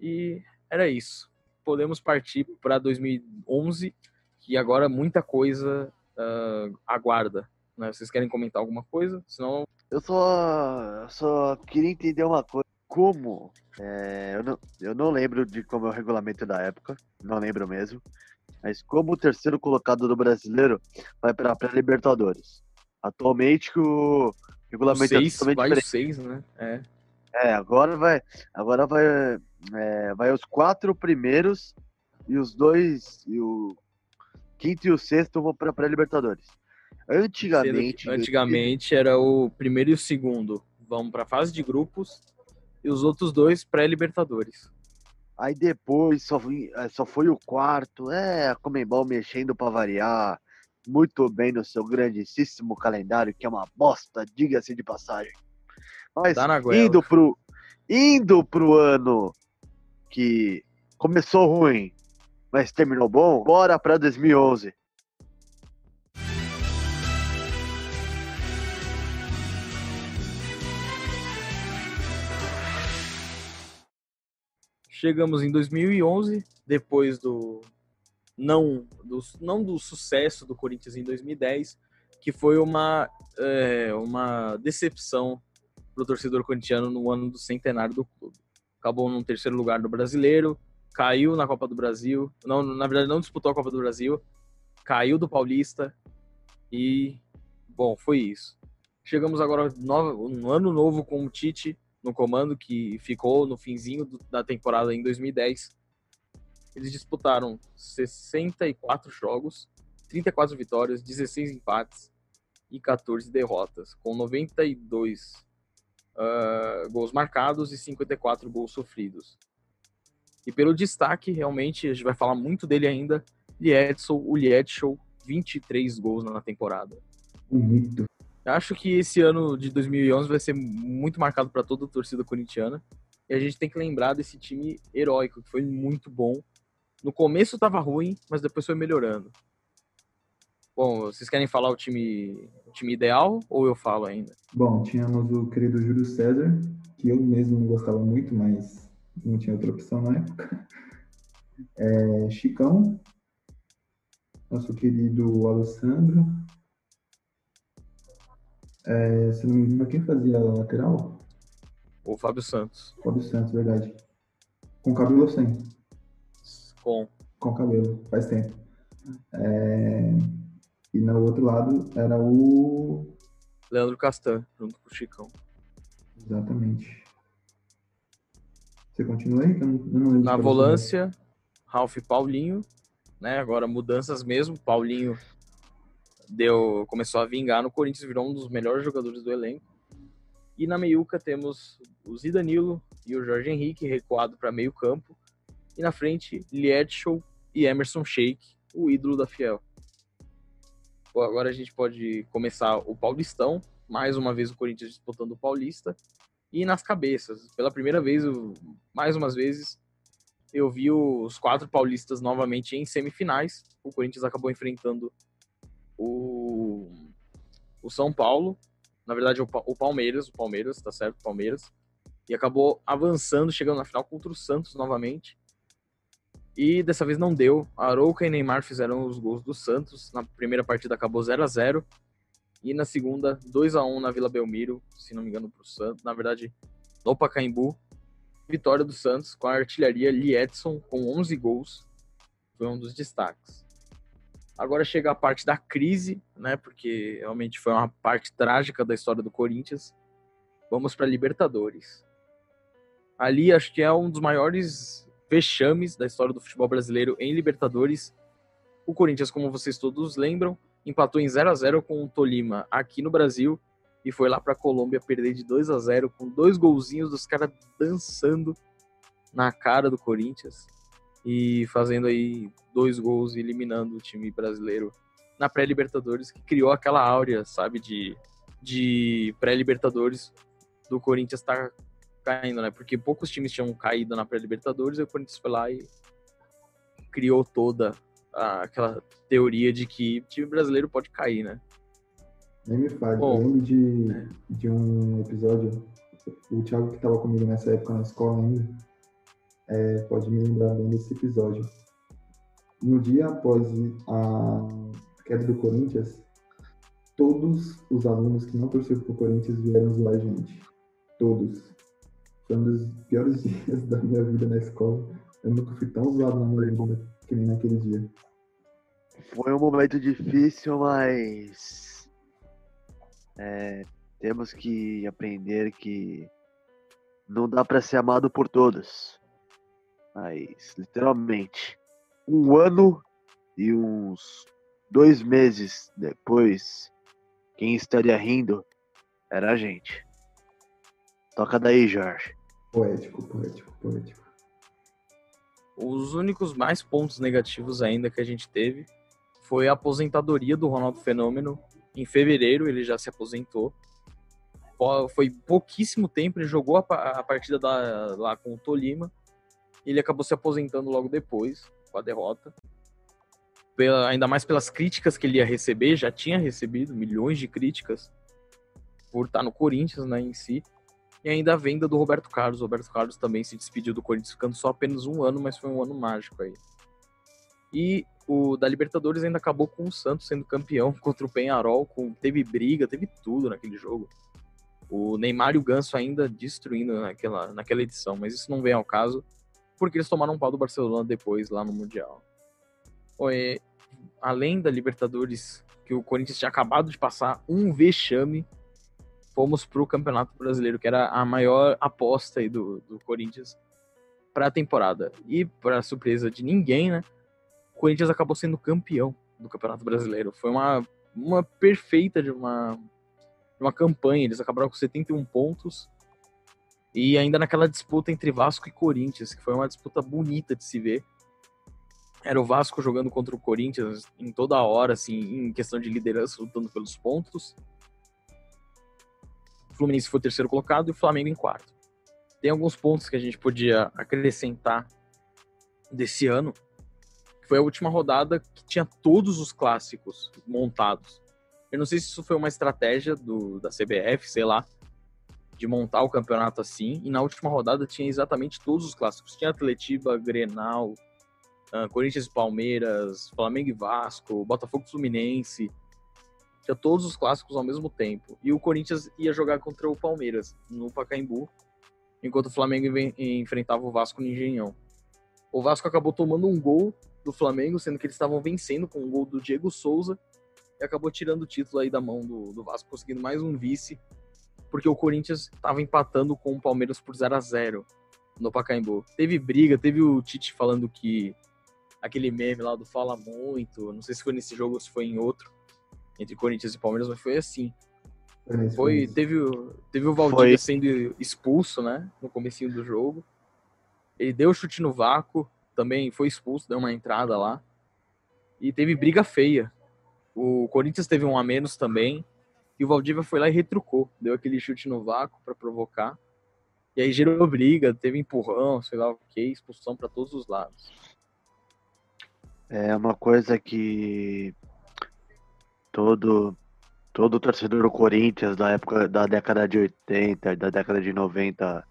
e era isso. Podemos partir para 2011, que agora muita coisa uh, aguarda. Né? Vocês querem comentar alguma coisa? Senão.
Eu só, só queria entender uma coisa. Como? É, eu, não, eu não lembro de como é o regulamento da época, não lembro mesmo. Mas como o terceiro colocado do brasileiro vai para a pré-Libertadores? Atualmente o regulamento
o seis, é totalmente vai diferente. seis, né? É.
É, agora vai, agora vai, é, vai os quatro primeiros e os dois, e o quinto e o sexto vão para pré-Libertadores. Antigamente,
antigamente era o primeiro e o segundo vão para fase de grupos e os outros dois pré-Libertadores.
Aí depois só, é, só foi o quarto, é, a Comembol mexendo para variar muito bem no seu grandíssimo calendário, que é uma bosta, diga-se de passagem. Mas indo pro, indo pro ano que começou ruim, mas terminou bom, bora para 2011.
Chegamos em 2011, depois do não do, não do sucesso do Corinthians em 2010, que foi uma, é, uma decepção para o torcedor corintiano no ano do centenário do clube. Acabou no terceiro lugar do brasileiro, caiu na Copa do Brasil, não, na verdade não disputou a Copa do Brasil, caiu do Paulista e, bom, foi isso. Chegamos agora no, no ano novo com o Tite, no comando, que ficou no finzinho do, da temporada em 2010. Eles disputaram 64 jogos, 34 vitórias, 16 empates e 14 derrotas, com 92 uh, ah, gols marcados e 54 gols sofridos. E pelo destaque, realmente, a gente vai falar muito dele ainda, Liedson, o Liedshow, 23 gols na temporada. Acho que esse ano de 2011 vai ser muito marcado para toda a torcida corintiana. E a gente tem que lembrar desse time heróico, que foi muito bom. No começo estava ruim, mas depois foi melhorando. Bom, vocês querem falar o time, o time ideal ou eu falo ainda?
Bom, tínhamos o querido Júlio César, que eu mesmo não gostava muito, mas não tinha outra opção na época. É, Chicão, nosso querido Alessandro, é, se não me engano, quem fazia a lateral?
O Fábio Santos.
Fábio Santos, verdade. Com cabelo ou sem?
Com.
Com cabelo, faz tempo. É... E no outro lado era o.
Leandro Castan, junto com o Chicão.
Exatamente. Você continua aí? Eu não, eu não
Na volância, Ralph e Paulinho. Né? Agora mudanças mesmo. Paulinho deu, começou a vingar no Corinthians, virou um dos melhores jogadores do elenco. E na meiuca temos o Zidanilo e o Jorge Henrique recuado para meio campo. E na frente, Liedshow e Emerson Sheik, o ídolo da Fiel. Bom, agora a gente pode começar o Paulistão. Mais uma vez o Corinthians disputando o Paulista. E nas cabeças. Pela primeira vez, mais umas vezes, eu vi os quatro paulistas novamente em semifinais. O Corinthians acabou enfrentando o, o São Paulo, na verdade o, o Palmeiras, o Palmeiras, tá certo, Palmeiras, e acabou avançando, chegando na final contra o Santos novamente. E dessa vez não deu. Arouca e Neymar fizeram os gols do Santos. Na primeira partida acabou 0 a 0 E na segunda, 2 a 1 na Vila Belmiro, se não me engano, para o Santos. Na verdade, no Pacaembu. Vitória do Santos com a artilharia Edson com 11 gols. Foi um dos destaques. Agora chega a parte da crise, né? Porque realmente foi uma parte trágica da história do Corinthians. Vamos para Libertadores. Ali acho que é um dos maiores vexames da história do futebol brasileiro em Libertadores. O Corinthians, como vocês todos lembram, empatou em 0 a 0 com o Tolima aqui no Brasil e foi lá para a Colômbia perder de 2 a 0 com dois golzinhos dos caras dançando na cara do Corinthians e fazendo aí dois gols e eliminando o time brasileiro na pré-Libertadores, que criou aquela áurea, sabe, de, de pré-Libertadores do Corinthians tá caindo, né? Porque poucos times tinham caído na pré-Libertadores e o Corinthians foi lá e criou toda a, aquela teoria de que o time brasileiro pode cair, né?
Nem me faz. Bom, eu lembro de, é. de um episódio, o Thiago que estava comigo nessa época na escola ainda, é, pode me lembrar bem desse episódio. No dia após a queda do Corinthians, todos os alunos que não torceram pro Corinthians vieram zoar a gente. Todos. Foi um dos piores dias da minha vida na escola. Eu nunca fui tão zoado na minha vida que nem naquele dia.
Foi um momento difícil, mas é, temos que aprender que não dá para ser amado por todos. Mas, literalmente, um ano e uns dois meses depois, quem estaria rindo era a gente. Toca daí, Jorge.
Poético, poético, poético.
Os únicos mais pontos negativos ainda que a gente teve foi a aposentadoria do Ronaldo Fenômeno. Em fevereiro ele já se aposentou. Foi pouquíssimo tempo, ele jogou a, partida da, lá com o Tolima. Ele acabou se aposentando logo depois, com a derrota. Pela, ainda mais pelas críticas que ele ia receber, já tinha recebido milhões de críticas por estar no Corinthians né, em si. E ainda a venda do Roberto Carlos. O Roberto Carlos também se despediu do Corinthians, ficando só apenas um ano, mas foi um ano mágico aí. E o da Libertadores ainda acabou com o Santos sendo campeão contra o Penharol. Com, teve briga, teve tudo naquele jogo. O Neymar e o Ganso ainda destruindo naquela, naquela edição, mas isso não vem ao caso, porque eles tomaram um pau do Barcelona depois lá no Mundial. Oi, além da Libertadores, que o Corinthians tinha acabado de passar um vexame fomos para o Campeonato Brasileiro, que era a maior aposta aí do, do Corinthians para a temporada. E, para surpresa de ninguém, né, o Corinthians acabou sendo campeão do Campeonato Brasileiro. Foi uma, uma perfeita de uma, uma campanha. Eles acabaram com 71 pontos. E ainda naquela disputa entre Vasco e Corinthians, que foi uma disputa bonita de se ver. Era o Vasco jogando contra o Corinthians em toda hora, assim, em questão de liderança, lutando pelos pontos. Fluminense foi o terceiro colocado e o Flamengo em quarto. Tem alguns pontos que a gente podia acrescentar desse ano. Foi a última rodada que tinha todos os clássicos montados. Eu não sei se isso foi uma estratégia do, da CBF, sei lá, de montar o campeonato assim. E na última rodada tinha exatamente todos os clássicos. Tinha Atletiba, Grenal, uh, Corinthians e Palmeiras, Flamengo e Vasco, Botafogo e Fluminense, tinha todos os clássicos ao mesmo tempo. E o Corinthians ia jogar contra o Palmeiras no Pacaembu, enquanto o Flamengo enfrentava o Vasco no Engenhão. O Vasco acabou tomando um gol do Flamengo, sendo que eles estavam vencendo com um gol do Diego Souza, e acabou tirando o título aí da mão do, do Vasco, conseguindo mais um vice, porque o Corinthians estava empatando com o Palmeiras por 0 a 0 no Pacaembu. Teve briga, teve o Tite falando que aquele meme lá do Fala Muito, não sei se foi nesse jogo ou se foi em outro, entre Corinthians e Palmeiras, mas foi assim. É, foi, teve, teve o Valdívia sendo expulso, né, no comecinho do jogo. Ele deu chute no vácuo, também foi expulso, deu uma entrada lá. E teve briga feia. O Corinthians teve um a menos também. E o Valdívia foi lá e retrucou. Deu aquele chute no vácuo para provocar. E aí gerou briga, teve empurrão, sei lá o que, expulsão para todos os lados.
É uma coisa que todo todo torcedor do Corinthians da época da década de 80, da década de 90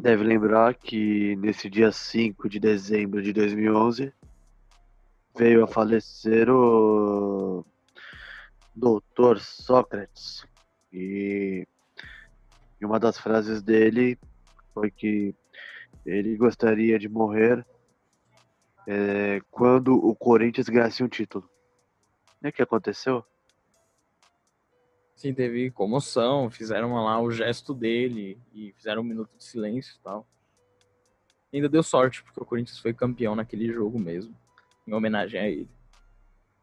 deve lembrar que nesse dia 5 de dezembro de 2011 veio a falecer o doutor Sócrates e, uma das frases dele foi que ele gostaria de morrer é, quando o Corinthians ganhasse um título. O que aconteceu?
Sim, teve comoção, fizeram lá o gesto dele e fizeram um minuto de silêncio e tal. ainda deu sorte, porque o Corinthians foi campeão naquele jogo mesmo, em homenagem a ele.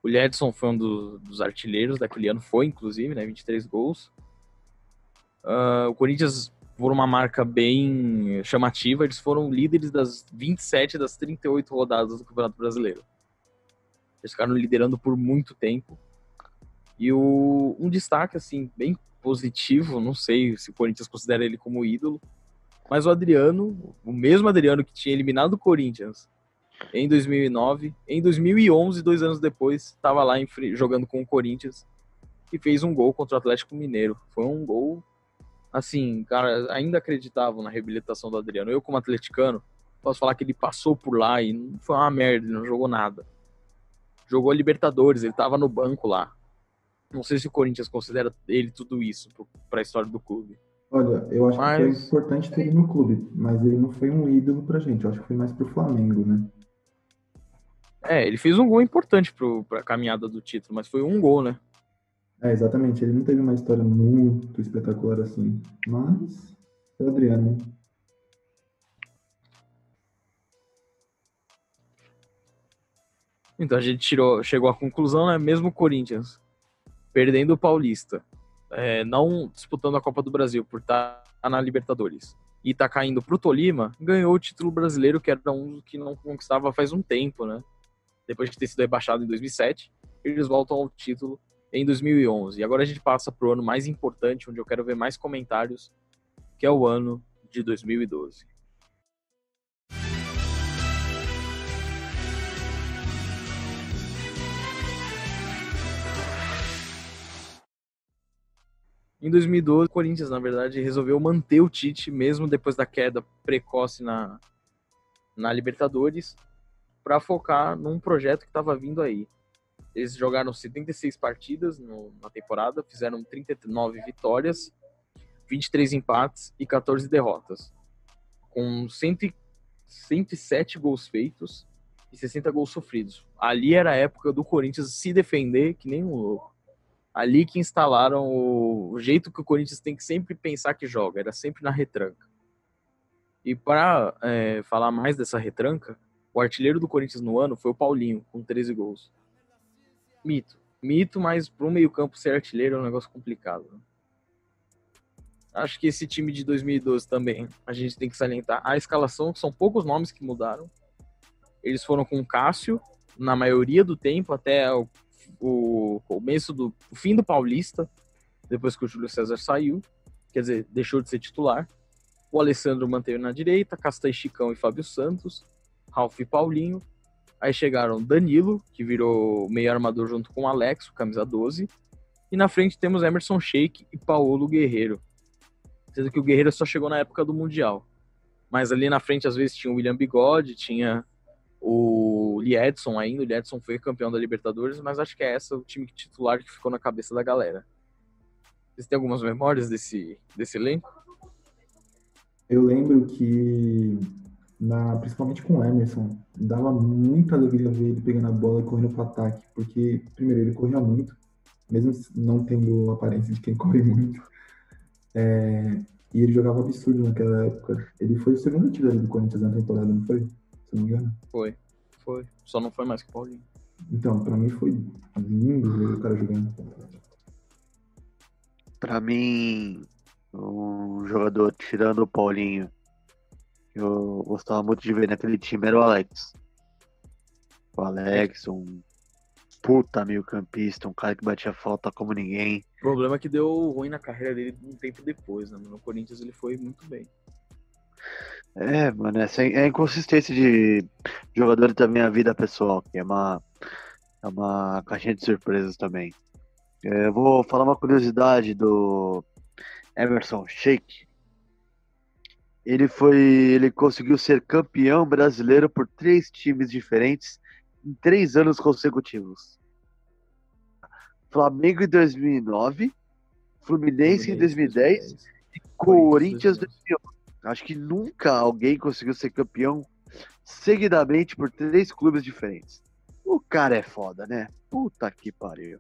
O Edson foi um do, dos artilheiros daquele ano, foi inclusive, né, 23 gols. Uh, o Corinthians, por uma marca bem chamativa, eles foram líderes das 27 das 38 rodadas do Campeonato Brasileiro. Eles ficaram liderando por muito tempo. E o, um destaque, assim, bem positivo, não sei se o Corinthians considera ele como ídolo, mas o Adriano, o mesmo Adriano que tinha eliminado o Corinthians em 2009, em 2011, dois anos depois, estava lá em, jogando com o Corinthians e fez um gol contra o Atlético Mineiro. Foi um gol assim, cara, ainda acreditavam na reabilitação do Adriano. Eu, como atleticano, posso falar que ele passou por lá e não foi uma merda, ele não jogou nada. Jogou a Libertadores, ele tava no banco lá. Não sei se o Corinthians considera ele tudo isso para a história do clube.
Olha, eu acho mas... que foi importante ter ele no clube, mas ele não foi um ídolo pra gente. Eu acho que foi mais pro Flamengo, né?
É, ele fez um gol importante pro, pra caminhada do título, mas foi um gol, né?
É, exatamente. Ele não teve uma história muito espetacular assim. Mas é o Adriano.
Então a gente tirou, chegou à conclusão, né? Mesmo o Corinthians perdendo o Paulista, é, não disputando a Copa do Brasil por estar tá na Libertadores e tá caindo pro Tolima, ganhou o título brasileiro, que era um que não conquistava faz um tempo, né? Depois de ter sido rebaixado em 2007, eles voltam ao título em 2011. E agora a gente passa para o ano mais importante, onde eu quero ver mais comentários, que é o ano de 2012. Em 2012, o Corinthians, na verdade, resolveu manter o Tite, mesmo depois da queda precoce na, na Libertadores, para focar num projeto que estava vindo aí. Eles jogaram 76 partidas no, na temporada, fizeram 39 vitórias, 23 empates e 14 derrotas, com 100, 107 gols feitos e 60 gols sofridos. Ali era a época do Corinthians se defender que nem um louco. Ali que instalaram o, o jeito que o Corinthians tem que sempre pensar que joga, era sempre na retranca. E para é, falar mais dessa retranca, o artilheiro do Corinthians no ano foi o Paulinho, com 13 gols. Mito. Mito, mas um meio-campo ser artilheiro é um negócio complicado. Né? Acho que esse time de 2012 também, a gente tem que salientar a escalação, são poucos nomes que mudaram. Eles foram com Cássio, na maioria do tempo, até o, o começo do o fim do Paulista, depois que o Júlio César saiu, quer dizer, deixou de ser titular. O Alessandro manteve na direita, Castan Chicão e Fábio Santos, Ralf e Paulinho, Aí chegaram Danilo, que virou meio armador junto com Alex, camisa 12. E na frente temos Emerson Sheik e Paulo Guerreiro. Sendo que o Guerreiro só chegou na época do Mundial. Mas ali na frente, às vezes, tinha o William Bigode, tinha o Liedson ainda. O Liedson foi campeão da Libertadores, mas acho que é essa o time titular que ficou na cabeça da galera. Vocês têm algumas memórias desse, desse elenco?
Eu lembro que na, principalmente com o Emerson, dava muita alegria ver ele pegando a bola e correndo para ataque, porque, primeiro, ele corria muito, mesmo não tendo a aparência de quem corre muito, é, e ele jogava absurdo naquela época. Ele foi o segundo titular do Corinthians na temporada, não foi? Se não me engano.
Foi, foi. Só não foi mais que o Paulinho.
Então, pra mim foi lindo ver o cara jogando.
Pra mim, um jogador tirando o Paulinho eu gostava muito de ver naquele time era o Alex. O Alex, um puta meio campista, um cara que batia falta como ninguém.
O problema é que deu ruim na carreira dele um tempo depois, né? No Corinthians ele foi muito bem.
É, mano, essa é a inconsistência de jogadores da minha vida pessoal, que é uma, é uma caixinha de surpresas também. É, eu vou falar uma curiosidade do Emerson Sheik, ele foi, ele conseguiu ser campeão brasileiro por três times diferentes em três anos consecutivos. Flamengo em 2009, Fluminense, em 2010 2010. e Corinthians em 2011. Acho que nunca alguém conseguiu ser campeão seguidamente por três clubes diferentes. O cara é foda, né? Puta que pariu.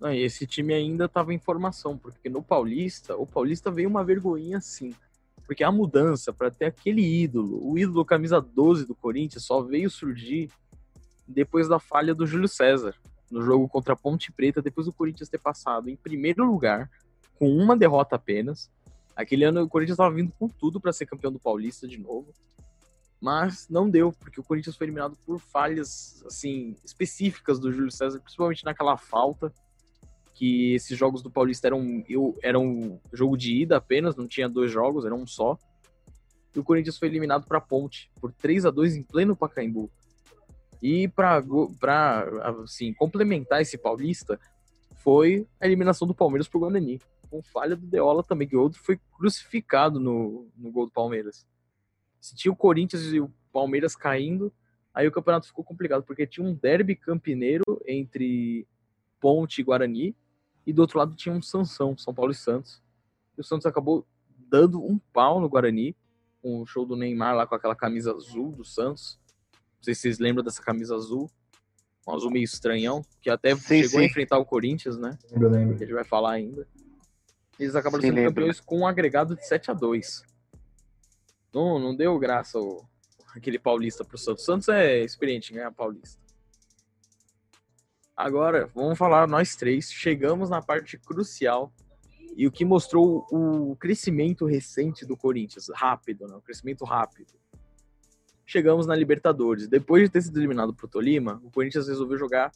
Não, e esse time ainda estava em formação, porque no Paulista, o Paulista veio uma vergonhinha assim. Porque a mudança para ter aquele ídolo, o ídolo camisa 12 do Corinthians, só veio surgir depois da falha do Júlio César no jogo contra a Ponte Preta, depois do Corinthians ter passado em primeiro lugar, com uma derrota apenas. Aquele ano o Corinthians estava vindo com tudo para ser campeão do Paulista de novo, mas não deu, porque o Corinthians foi eliminado por falhas assim específicas do Júlio César, principalmente naquela falta que esses jogos do Paulista eram, eu, eram jogo de ida apenas, não tinha dois jogos, era um só. E o Corinthians foi eliminado para Ponte por 3 a 2 em pleno Pacaembu. E para assim, complementar esse Paulista, foi a eliminação do Palmeiras pro Guarani. com falha do Deola também, que o outro foi crucificado no, no gol do Palmeiras. Se tinha o Corinthians e o Palmeiras caindo, aí o campeonato ficou complicado, porque tinha um derby campineiro entre Ponte e Guarani, e do outro lado tinha um Sansão, São Paulo e Santos. E o Santos acabou dando um pau no Guarani, com o show do Neymar lá com aquela camisa azul do Santos. Não sei se vocês lembram dessa camisa azul. Um azul meio estranhão, que até sim, chegou sim. a enfrentar o Corinthians, né?
Eu lembro.
Que a gente vai falar ainda. Eles acabaram sim, sendo lembro. campeões com um agregado de 7 a 2 Não, não deu graça o, aquele paulista pro Santos. O Santos é experiente em ganhar paulista. Agora, vamos falar nós três. Chegamos na parte crucial e o que mostrou o crescimento recente do Corinthians, rápido, né? O crescimento rápido chegamos na Libertadores. Depois de ter sido eliminado pro Tolima, o Corinthians resolveu jogar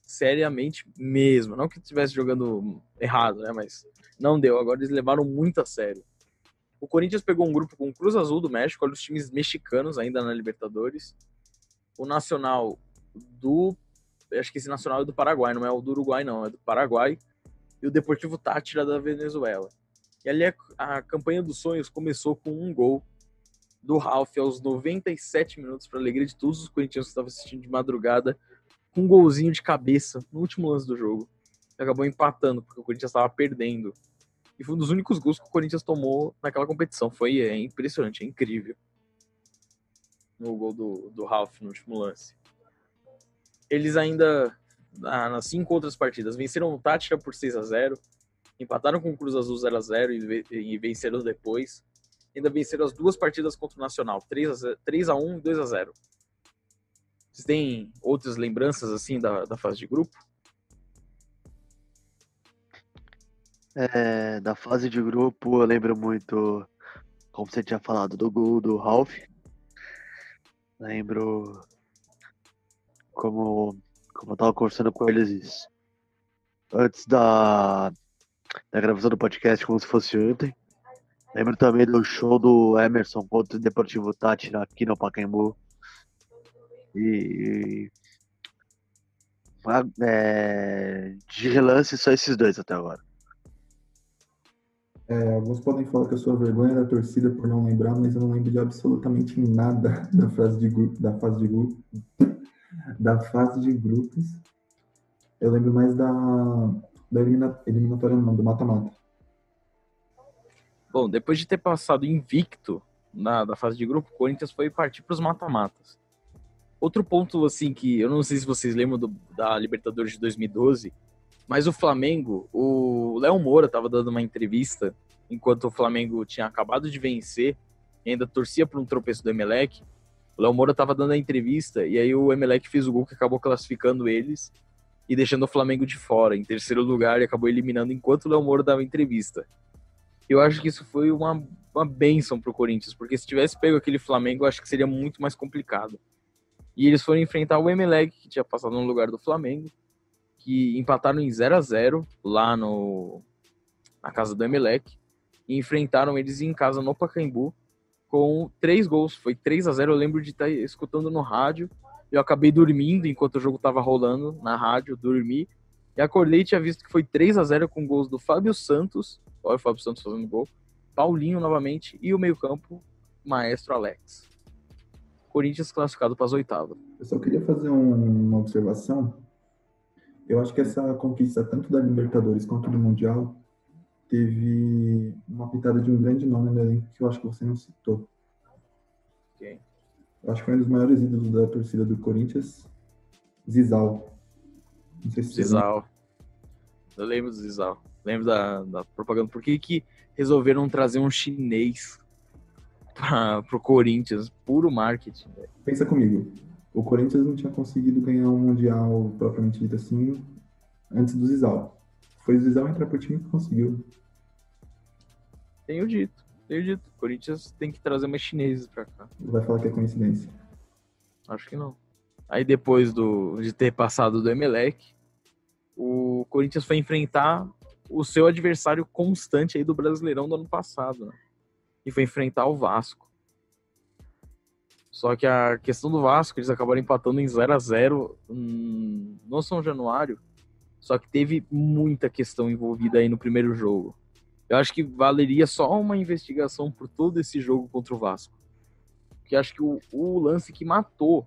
seriamente mesmo. Não que estivesse jogando errado, né? Mas não deu. Agora eles levaram muito a sério. O Corinthians pegou um grupo com o Cruz Azul do México, olha os times mexicanos ainda na Libertadores. O Nacional do. Acho que esse Nacional é do Paraguai, não é o do Uruguai, não, é do Paraguai. E o Deportivo Tátira da Venezuela. E ali a, a campanha dos sonhos começou com um gol do Ralph aos 97 minutos, para alegria de todos os corintianos que estavam assistindo de madrugada, com um golzinho de cabeça no último lance do jogo. acabou empatando, porque o Corinthians estava perdendo. E foi um dos únicos gols que o Corinthians tomou naquela competição. Foi é, impressionante, é incrível. No gol do, do Ralph no último lance. Eles ainda, ah, nas cinco outras partidas, venceram o Tátira por 6 a 0 empataram com o Cruz Azul 0 a 0 e, venceram depois ainda venceram as duas partidas contra o Nacional, 3 a, 3 a 1 e 2 a 0 Vocês têm outras lembranças assim da, da fase de grupo?
É, da fase de grupo, eu lembro muito, como você tinha falado, do gol do Ralph. Lembro como, como eu tava conversando com eles antes da, da gravação do podcast, como se fosse ontem. Lembro também do show do Emerson contra o Deportivo Tátira aqui no Pacaembu. E. É, de relance, só esses dois até agora.
É, alguns podem falar que eu sou a vergonha da torcida por não lembrar, mas eu não lembro de absolutamente nada da fase de da fase de grupo, da fase de grupos. Eu lembro mais da, da eliminatória não, do mata-mata.
Bom, depois de ter passado invicto na, na fase de grupo, o Corinthians foi partir para os mata-matas. Outro ponto, assim, que eu não sei se vocês lembram do, da Libertadores de 2012, mas o Flamengo, o Léo Moura estava dando uma entrevista enquanto o Flamengo tinha acabado de vencer e ainda torcia por um tropeço do Emelec. O Léo Moura estava dando a entrevista e aí o Emelec fez o gol que acabou classificando eles e deixando o Flamengo de fora, em terceiro lugar, e acabou eliminando enquanto o Léo Moura dava entrevista eu acho que isso foi uma, uma benção pro Corinthians, porque se tivesse pego aquele Flamengo, eu acho que seria muito mais complicado. E eles foram enfrentar o Emelec, que tinha passado no lugar do Flamengo, que empataram em 0 a 0 lá no na casa do Emelec, e enfrentaram eles em casa no Pacaembu com três gols. Foi 3 a 0 eu lembro de estar tá escutando no rádio. Eu acabei dormindo enquanto o jogo estava rolando na rádio, dormi. E acordei e tinha visto que foi 3 a 0 com gols do Fábio Santos Olha o Fábio Santos fazendo gol. Paulinho novamente e o meio-campo, Maestro Alex. Corinthians classificado para as oitavas.
Eu só queria fazer um, uma observação. Eu acho que essa conquista, tanto da Libertadores quanto do Mundial, teve uma pitada de um grande nome no elenco que eu acho que você não citou.
Quem?
Eu acho que foi um dos maiores ídolos da torcida do Corinthians, Zizal.
Não sei se Zizal. Eu lembro do Zizal. Lembro da, da propaganda. Por que, que resolveram trazer um chinês para o Corinthians? Puro marketing. Véio.
Pensa comigo. O Corinthians não tinha conseguido ganhar um Mundial propriamente dito assim antes do Zizal. Foi o Zizal entrar pro time que conseguiu.
Tenho dito. Tenho dito. O Corinthians tem que trazer mais chineses para cá.
Vai falar que é coincidência.
Acho que não. Aí depois do, de ter passado do Emelec, o Corinthians foi enfrentar o seu adversário constante aí do Brasileirão do ano passado, né? E foi enfrentar o Vasco. Só que a questão do Vasco, eles acabaram empatando em 0 a 0 no São Januário. Só que teve muita questão envolvida aí no primeiro jogo. Eu acho que valeria só uma investigação por todo esse jogo contra o Vasco. Porque acho que o, o lance que matou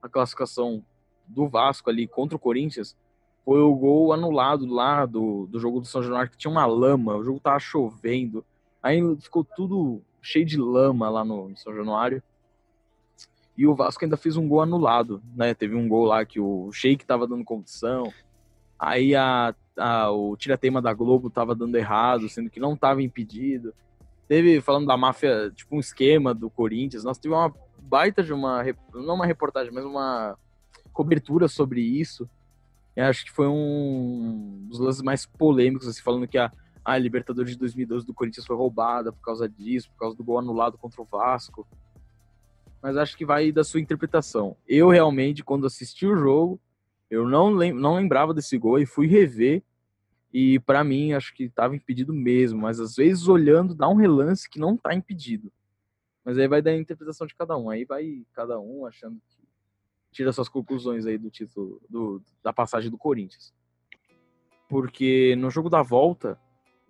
a classificação do Vasco ali contra o Corinthians foi o gol anulado lá do, do jogo do São Januário, que tinha uma lama, o jogo tava chovendo. Aí ficou tudo cheio de lama lá no, no São Januário. E o Vasco ainda fez um gol anulado, né? Teve um gol lá que o Sheik tava dando condição. Aí a, a, o tiratema da Globo tava dando errado, sendo que não tava impedido. Teve, falando da máfia, tipo um esquema do Corinthians. Nós tivemos uma baita de uma, não uma reportagem, mas uma cobertura sobre isso. Eu acho que foi um dos lances mais polêmicos, assim, falando que a, a Libertadores de 2012 do Corinthians foi roubada por causa disso, por causa do gol anulado contra o Vasco. Mas acho que vai da sua interpretação. Eu realmente, quando assisti o jogo, eu não, lem não lembrava desse gol e fui rever. E para mim, acho que estava impedido mesmo. Mas às vezes, olhando, dá um relance que não está impedido. Mas aí vai da interpretação de cada um. Aí vai cada um achando que tira suas conclusões aí do título do, da passagem do Corinthians. Porque no jogo da volta,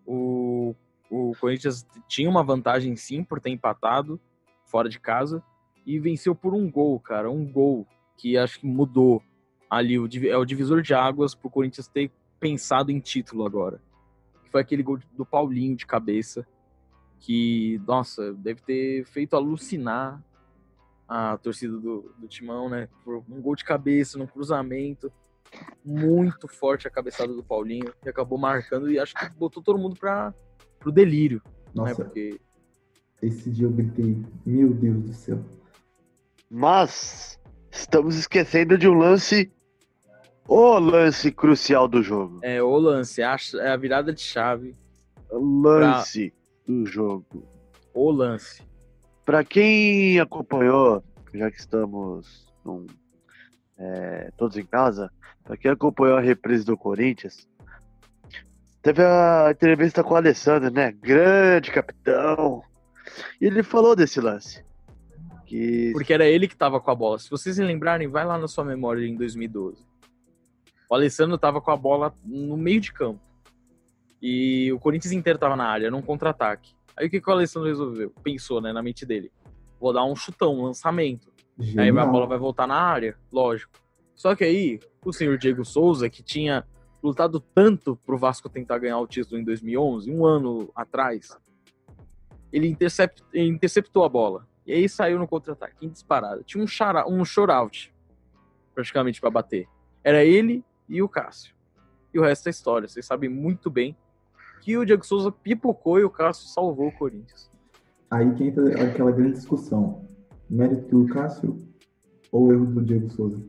o, o Corinthians tinha uma vantagem sim por ter empatado fora de casa e venceu por um gol, cara, um gol que acho que mudou ali o, é o divisor de águas pro Corinthians ter pensado em título agora. Foi aquele gol do Paulinho de cabeça que, nossa, deve ter feito alucinar a torcida do, do Timão, né? Por um gol de cabeça, num cruzamento muito forte a cabeçada do Paulinho, que acabou marcando e acho que botou todo mundo para pro delírio.
Né? Nossa,
né? Porque...
esse dia eu gritei, meu Deus do céu.
Mas estamos esquecendo de um lance, o lance crucial do jogo.
É, o lance, é a virada de chave.
Lance pra... do jogo.
O lance.
Para quem acompanhou, já que estamos num, é, todos em casa, para quem acompanhou a reprise do Corinthians, teve a entrevista com o Alessandro, né? Grande capitão. E ele falou desse lance. Que...
Porque era ele que tava com a bola. Se vocês se lembrarem, vai lá na sua memória em 2012. O Alessandro tava com a bola no meio de campo. E o Corinthians inteiro tava na área, num contra-ataque. Aí o que, que o Alessandro resolveu? Pensou, né, na mente dele. Vou dar um chutão, um lançamento. Genial. Aí a bola vai voltar na área, lógico. Só que aí, o senhor Diego Souza, que tinha lutado tanto pro Vasco tentar ganhar o título em 2011, um ano atrás, ele, intercept, interceptou a bola. E aí saiu no contra-ataque, em disparada. Tinha um, chara, um short-out, praticamente, para bater. Era ele e o Cássio. E o resto é história. Vocês sabem muito bem que o Diego Souza pipocou e o Cássio salvou o Corinthians.
Aí que entra aquela grande discussão. Mérito do Cássio ou erro do Diego Souza?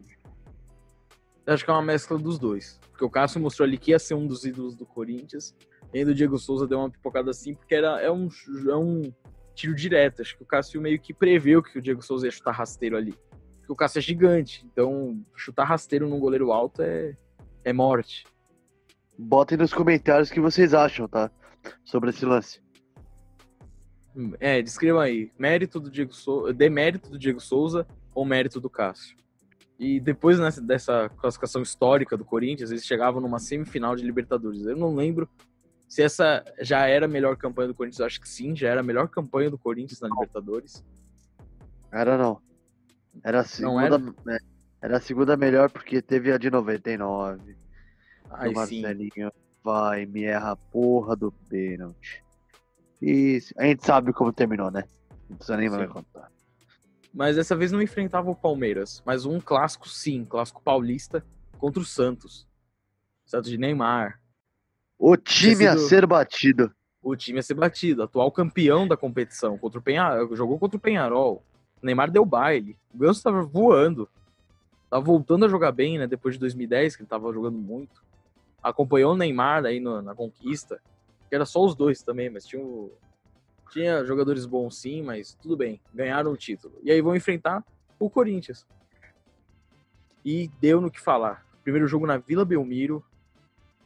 Acho que é uma mescla dos dois. Porque o Cássio mostrou ali que ia ser um dos ídolos do Corinthians. E ainda o Diego Souza deu uma pipocada assim, porque era, é, um, é um tiro direto. Acho que o Cássio meio que preveu que o Diego Souza ia chutar rasteiro ali. Porque o Cássio é gigante. Então, chutar rasteiro num goleiro alto é, é morte.
Botem nos comentários o que vocês acham, tá? Sobre esse lance.
É, descreva aí. Mérito do Diego Souza, demérito do Diego Souza ou mérito do Cássio? E depois nessa, dessa classificação histórica do Corinthians, eles chegavam numa semifinal de Libertadores. Eu não lembro se essa já era a melhor campanha do Corinthians. Eu acho que sim, já era a melhor campanha do Corinthians na Libertadores.
Era não. Era a segunda, não era? Era a segunda melhor porque teve a de 99. Aí o Marcelinho sim. vai me erra a porra do pênalti. E a gente sabe como terminou, né? Não precisa nem mais contar.
Mas dessa vez não enfrentava o Palmeiras, mas um clássico sim, clássico paulista contra o Santos. Santos de Neymar.
O time sido... a ser batido.
O time a ser batido, atual campeão da competição, contra o Penharol, jogou contra o Penharol. O Neymar deu baile. O Ganso estava voando. Tava voltando a jogar bem, né, depois de 2010, que ele tava jogando muito acompanhou o Neymar aí no, na conquista, que era só os dois também, mas tinha, o, tinha jogadores bons sim, mas tudo bem, ganharam o título. E aí vão enfrentar o Corinthians. E deu no que falar. Primeiro jogo na Vila Belmiro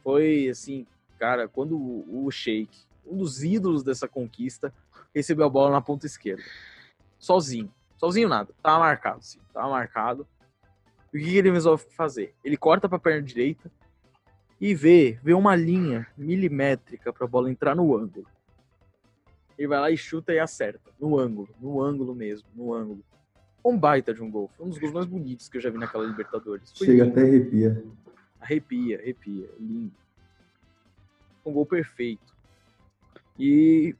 foi assim, cara, quando o, o Sheik, um dos ídolos dessa conquista, recebeu a bola na ponta esquerda. Sozinho. Sozinho nada. Tava marcado, sim. Tava marcado. E o que ele resolve fazer? Ele corta pra perna direita, e vê, vê uma linha milimétrica para a bola entrar no ângulo. Ele vai lá e chuta e acerta. No ângulo, no ângulo mesmo, no ângulo. Um baita de um gol. Foi um dos gols mais bonitos que eu já vi naquela Libertadores. Foi
Chega
lindo.
até arrepia.
Arrepia, arrepia. Lindo. Um gol perfeito. E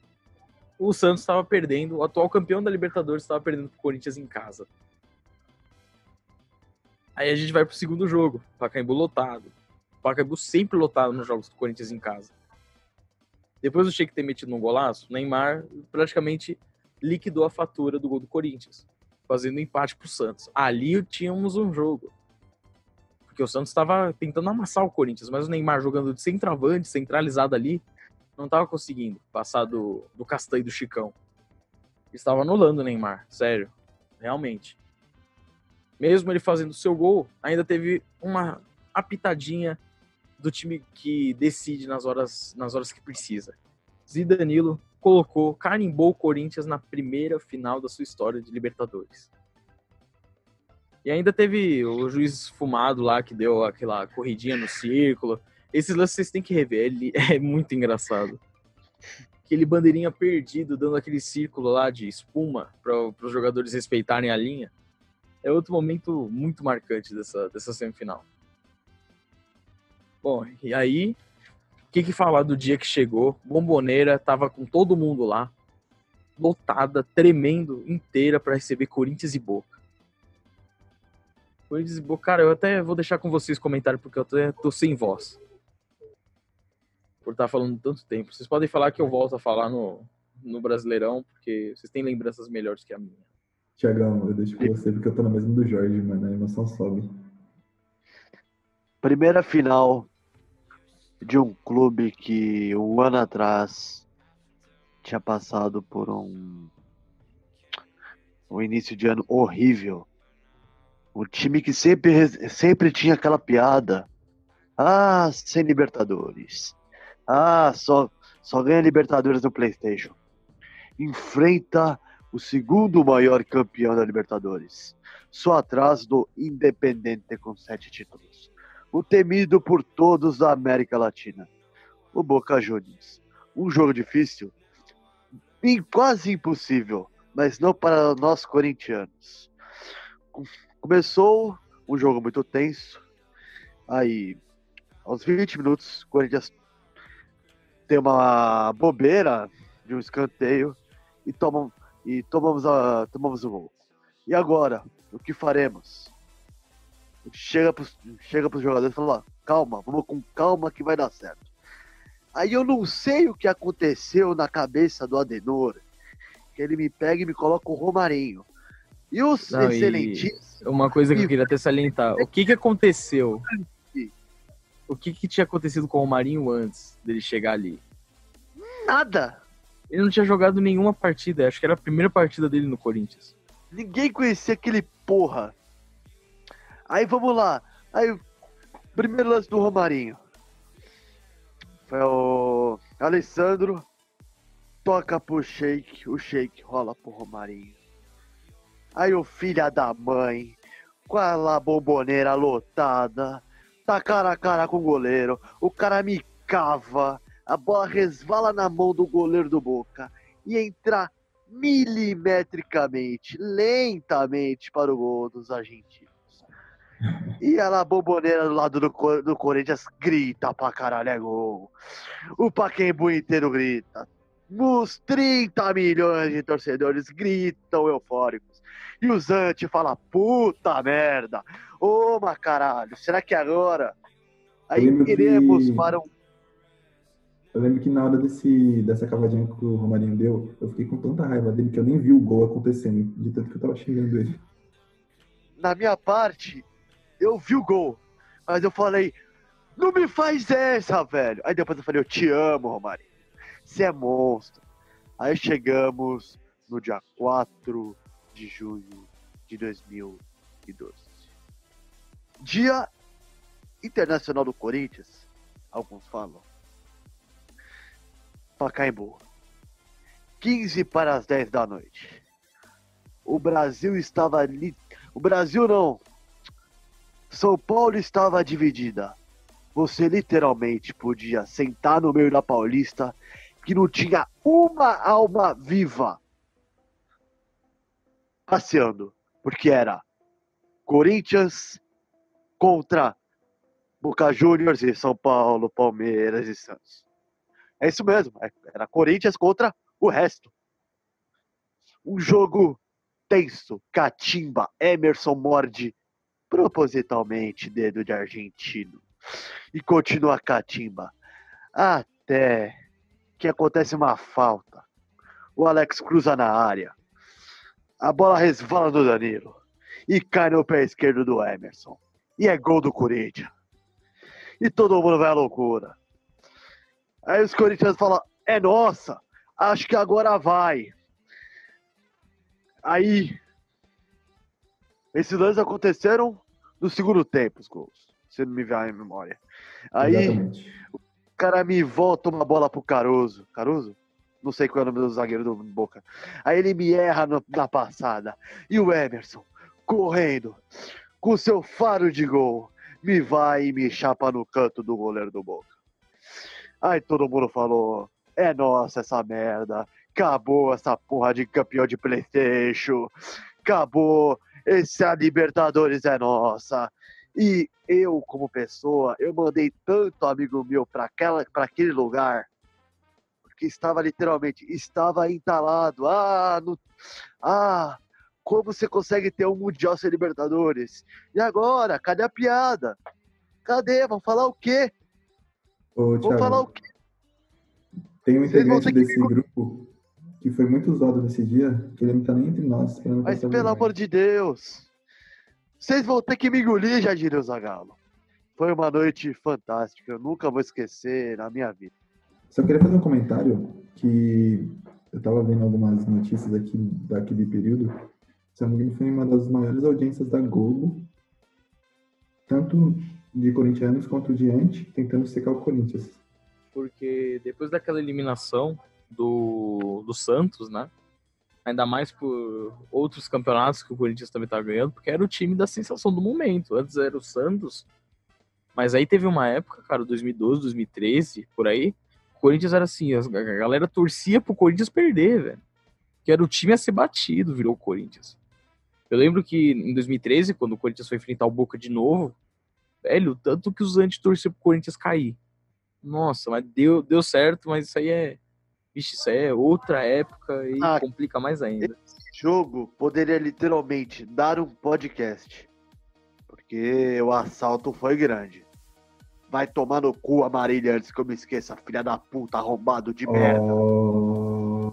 o Santos estava perdendo, o atual campeão da Libertadores estava perdendo pro Corinthians em casa. Aí a gente vai pro segundo jogo, Pacaembu lotado. Pacaembu sempre lotado nos jogos do Corinthians em casa. Depois do Sheik ter metido um golaço, Neymar praticamente liquidou a fatura do gol do Corinthians, fazendo um empate pro Santos. Ali tínhamos um jogo. Porque o Santos estava tentando amassar o Corinthians, mas o Neymar jogando de centroavante, centralizado ali, não estava conseguindo passar do, do Castanho e do Chicão. Estava anulando o Neymar, sério, realmente. Mesmo ele fazendo seu gol, ainda teve uma apitadinha do time que decide nas horas, nas horas que precisa. Zidanilo colocou, carimbou o Corinthians na primeira final da sua história de Libertadores. E ainda teve o juiz fumado lá que deu aquela corridinha no círculo. Esses lances vocês têm que rever, ele é muito engraçado. Aquele bandeirinha perdido, dando aquele círculo lá de espuma para os jogadores respeitarem a linha. É outro momento muito marcante dessa, dessa semifinal. Bom, e aí, o que, que falar do dia que chegou? Bomboneira tava com todo mundo lá, lotada, tremendo, inteira para receber Corinthians e Boca. Corinthians e Boca, cara, eu até vou deixar com vocês comentário porque eu até tô sem voz. Por estar falando tanto tempo. Vocês podem falar que eu volto a falar no, no Brasileirão, porque vocês têm lembranças melhores que a minha.
Tiagão, eu deixo com você porque eu tô na mesma do Jorge, mano. A emoção sobe.
Primeira final de um clube que um ano atrás tinha passado por um, um início de ano horrível. Um time que sempre, sempre tinha aquela piada. Ah, sem Libertadores. Ah, só, só ganha Libertadores no PlayStation. Enfrenta o segundo maior campeão da Libertadores, só atrás do Independente com sete títulos. O temido por todos da América Latina, o Boca Juniors. Um jogo difícil quase impossível, mas não para nós corintianos. Começou um jogo muito tenso. Aí, aos 20 minutos, o Corinthians tem uma bobeira de um escanteio e toma e tomamos, a, tomamos o gol. E agora, o que faremos? Chega para chega os jogadores e fala: calma, vamos com calma que vai dar certo. Aí eu não sei o que aconteceu na cabeça do Adenor, que ele me pega e me coloca o Romarinho. E o
Não. Uma coisa que eu queria até salientar: o que, que aconteceu? O que, que tinha acontecido com o Marinho antes dele chegar ali?
Nada!
Ele não tinha jogado nenhuma partida, acho que era a primeira partida dele no Corinthians.
Ninguém conhecia aquele porra. Aí vamos lá. Aí, primeiro lance do Romarinho. Foi o Alessandro. Toca pro Sheik. O Sheik rola pro Romarinho. Aí o filho da mãe. Com a bomboneira lotada. Tá cara a cara com o goleiro. O cara me cava. A bola resvala na mão do goleiro do Boca. E entra milimetricamente, lentamente para o gol dos argentinos. E ela, a bomboneira do lado do, do Corinthians, grita pra caralho, é gol. O Paquembu inteiro grita. Os 30 milhões de torcedores gritam eufóricos. E o Zante fala, puta merda. Ô, mas caralho, será que agora? Aí iremos para um
Eu lembro que na hora desse, dessa cavadinha que o Romarinho deu, eu fiquei com tanta raiva dele que eu nem vi o gol acontecendo, de tanto que eu tava xingando ele.
na minha parte, eu vi o gol. Mas eu falei, não me faz essa, velho. Aí depois eu falei, eu te amo, Romário. Você é monstro. Aí chegamos no dia 4 de junho de 2012. Dia Internacional do Corinthians, alguns falam. Pacaembu. 15 para as 10 da noite. O Brasil estava ali o Brasil não. São Paulo estava dividida. Você literalmente podia sentar no meio da Paulista que não tinha uma alma viva passeando, porque era Corinthians contra Boca Juniors e São Paulo, Palmeiras e Santos. É isso mesmo, é, era Corinthians contra o resto. Um jogo tenso, catimba, Emerson morde propositalmente dedo de argentino e continua catimba até que acontece uma falta. O Alex cruza na área. A bola resvala do Danilo e cai no pé esquerdo do Emerson. E é gol do Corinthians. E todo mundo vai à loucura. Aí os Corinthians falam: é nossa, acho que agora vai. Aí, esses lances aconteceram no segundo tempo, os gols. Se não me vier a memória. Aí,
Exatamente.
o cara me volta uma bola pro Caruso. Caruso? Não sei qual é o nome do zagueiro do Boca. Aí ele me erra no- na passada. E o Emerson, correndo, com seu faro de gol, me vai e me chapa no canto do goleiro do Boca. Aí todo mundo falou: é nossa essa merda. Acabou essa porra de campeão de Playstation. Acabou. Esse a Libertadores é nossa. E eu, como pessoa, eu mandei tanto amigo meu para aquele lugar, porque estava literalmente, estava entalado. Ah, no, ah, como você consegue ter um mundial sem Libertadores? E agora? Cadê a piada? Cadê? Vão falar o quê?
Ô, Thiago,
falar o quê?
tem um integrante
ter que
desse grupo que foi muito usado nesse dia, que ele não tá nem entre nós.
Mas pelo amor de Deus, vocês vão ter que me engolir, o Zagalo. Foi uma noite fantástica, eu nunca vou esquecer na minha vida.
Só queria fazer um comentário que eu tava vendo algumas notícias aqui daquele período. Engano, foi uma das maiores audiências da Globo, tanto de corintianos quanto de anti, tentando secar o Corinthians.
Porque depois daquela eliminação do, do Santos, né? Ainda mais por outros campeonatos que o Corinthians também tá ganhando, porque era o time da sensação do momento. Antes era o Santos, mas aí teve uma época, cara, 2012, 2013, por aí, o Corinthians era assim, as- a galera torcia pro Corinthians perder, velho. Que era o time a ser batido, virou o Corinthians. Eu lembro que em 2013, quando o Corinthians foi enfrentar o Boca de novo, velho, tanto que os anti torciam pro Corinthians cair. Nossa, mas deu, deu certo, mas isso aí é. Vixe, isso aí é outra época e
Ah,
complica mais ainda.
Esse jogo poderia literalmente dar um podcast, porque o assalto foi grande. Vai tomar no cu a Marília antes que eu me esqueça, filha da puta, arrombado de merda.
Oh,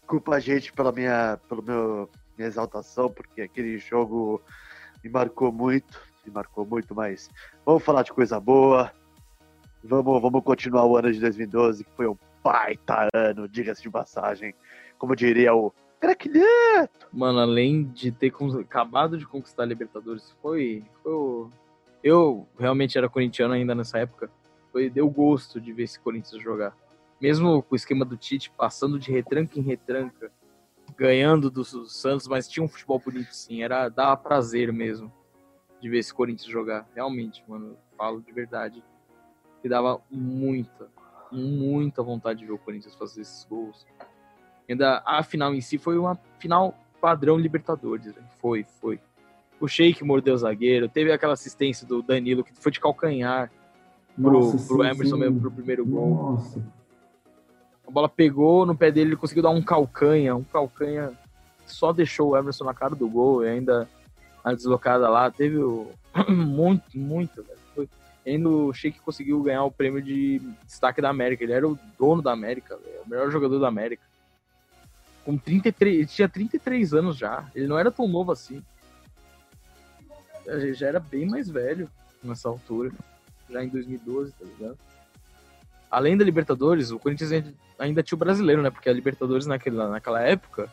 Desculpa a gente pela minha, pelo meu, minha exaltação, porque aquele jogo me marcou muito, me marcou muito, mas vamos falar de coisa boa. Vamos, vamos continuar o ano de 2012, que foi um baita ano, diga-se de passagem. Como diria o craquilhento.
Mano, além de ter acabado de conquistar a Libertadores, foi. foi o... Eu realmente era corintiano ainda nessa época. Foi, deu gosto de ver esse Corinthians jogar. Mesmo com o esquema do Tite passando de retranca em retranca, ganhando do Santos, mas tinha um futebol bonito sim. Era dava prazer mesmo de ver esse Corinthians jogar. Realmente, mano, falo de verdade. Que dava muita, muita vontade de ver o Corinthians fazer esses gols. Ainda a final em si foi uma final padrão Libertadores. velho. Foi, foi. O Sheik mordeu o zagueiro, teve aquela assistência do Danilo que foi de calcanhar pro,
nossa,
pro
sim,
Emerson
sim.
mesmo pro primeiro gol.
Nossa.
A bola pegou no pé dele, ele conseguiu dar um calcanha, um calcanha só deixou o Emerson na cara do gol e ainda a deslocada lá. Teve o... muito, muito. Foi... Ainda o Sheik conseguiu ganhar o prêmio de destaque da América. Ele era o dono da América, velho, o melhor jogador da América. Com 33, ele tinha 33 anos já. Ele não era tão novo assim. Ele já era bem mais velho nessa altura. Já em 2012, tá ligado? Além da Libertadores, o Corinthians ainda tinha o brasileiro, né? Porque a Libertadores naquela, naquela época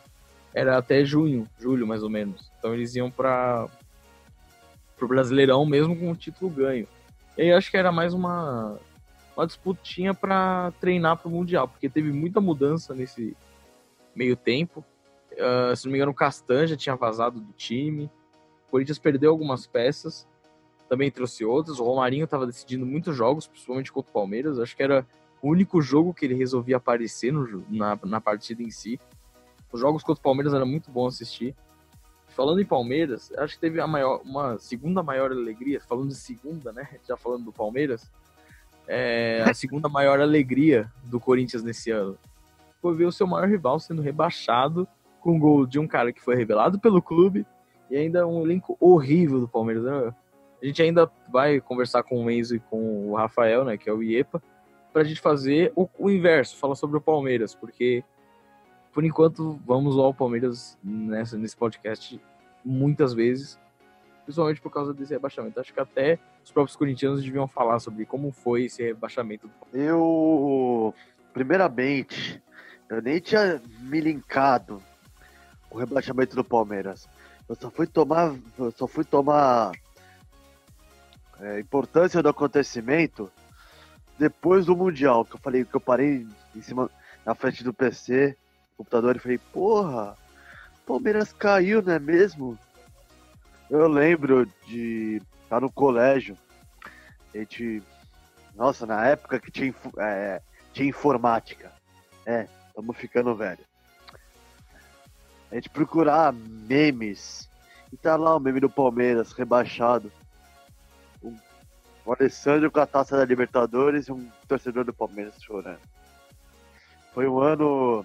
era até junho, julho mais ou menos. Então eles iam para pro Brasileirão mesmo com o título ganho. E aí acho que era mais uma uma disputinha para treinar pro Mundial, porque teve muita mudança nesse meio tempo. Ah, se não me engano, o Castan já tinha vazado do time. O Corinthians perdeu algumas peças, também trouxe outras. O Romarinho estava decidindo muitos jogos, principalmente contra o Palmeiras. Acho que era o único jogo que ele resolvia aparecer no, na, na partida em si. Os jogos contra o Palmeiras era muito bom assistir. Falando em Palmeiras, acho que teve a maior, uma segunda maior alegria, falando de segunda, né? Já falando do Palmeiras, é, a segunda maior alegria do Corinthians nesse ano foi ver o seu maior rival sendo rebaixado com o gol de um cara que foi revelado pelo clube e ainda um elenco horrível do Palmeiras. Né? A gente ainda vai conversar com o Enzo e com o Rafael, né, que é o IEPA, para a gente fazer o, o, inverso, falar sobre o Palmeiras, porque por enquanto vamos ao Palmeiras nessa, nesse podcast muitas vezes, principalmente por causa desse rebaixamento. Acho que até os próprios corintianos deviam falar sobre como foi esse rebaixamento.
Eu, primeiramente, eu nem tinha me linkado o rebaixamento do Palmeiras. Eu só fui tomar, só fui tomar é, importância do acontecimento depois do Mundial, que eu falei que eu parei em cima, na frente do PC, computador, e falei, porra, Palmeiras caiu, não é mesmo? Eu lembro de estar no colégio, a gente, nossa, na época que tinha, é, tinha informática, é, estamos ficando velho a gente procurar memes. E tá lá o meme do Palmeiras, rebaixado. O Alessandro com a taça da Libertadores e um torcedor do Palmeiras chorando. Foi um ano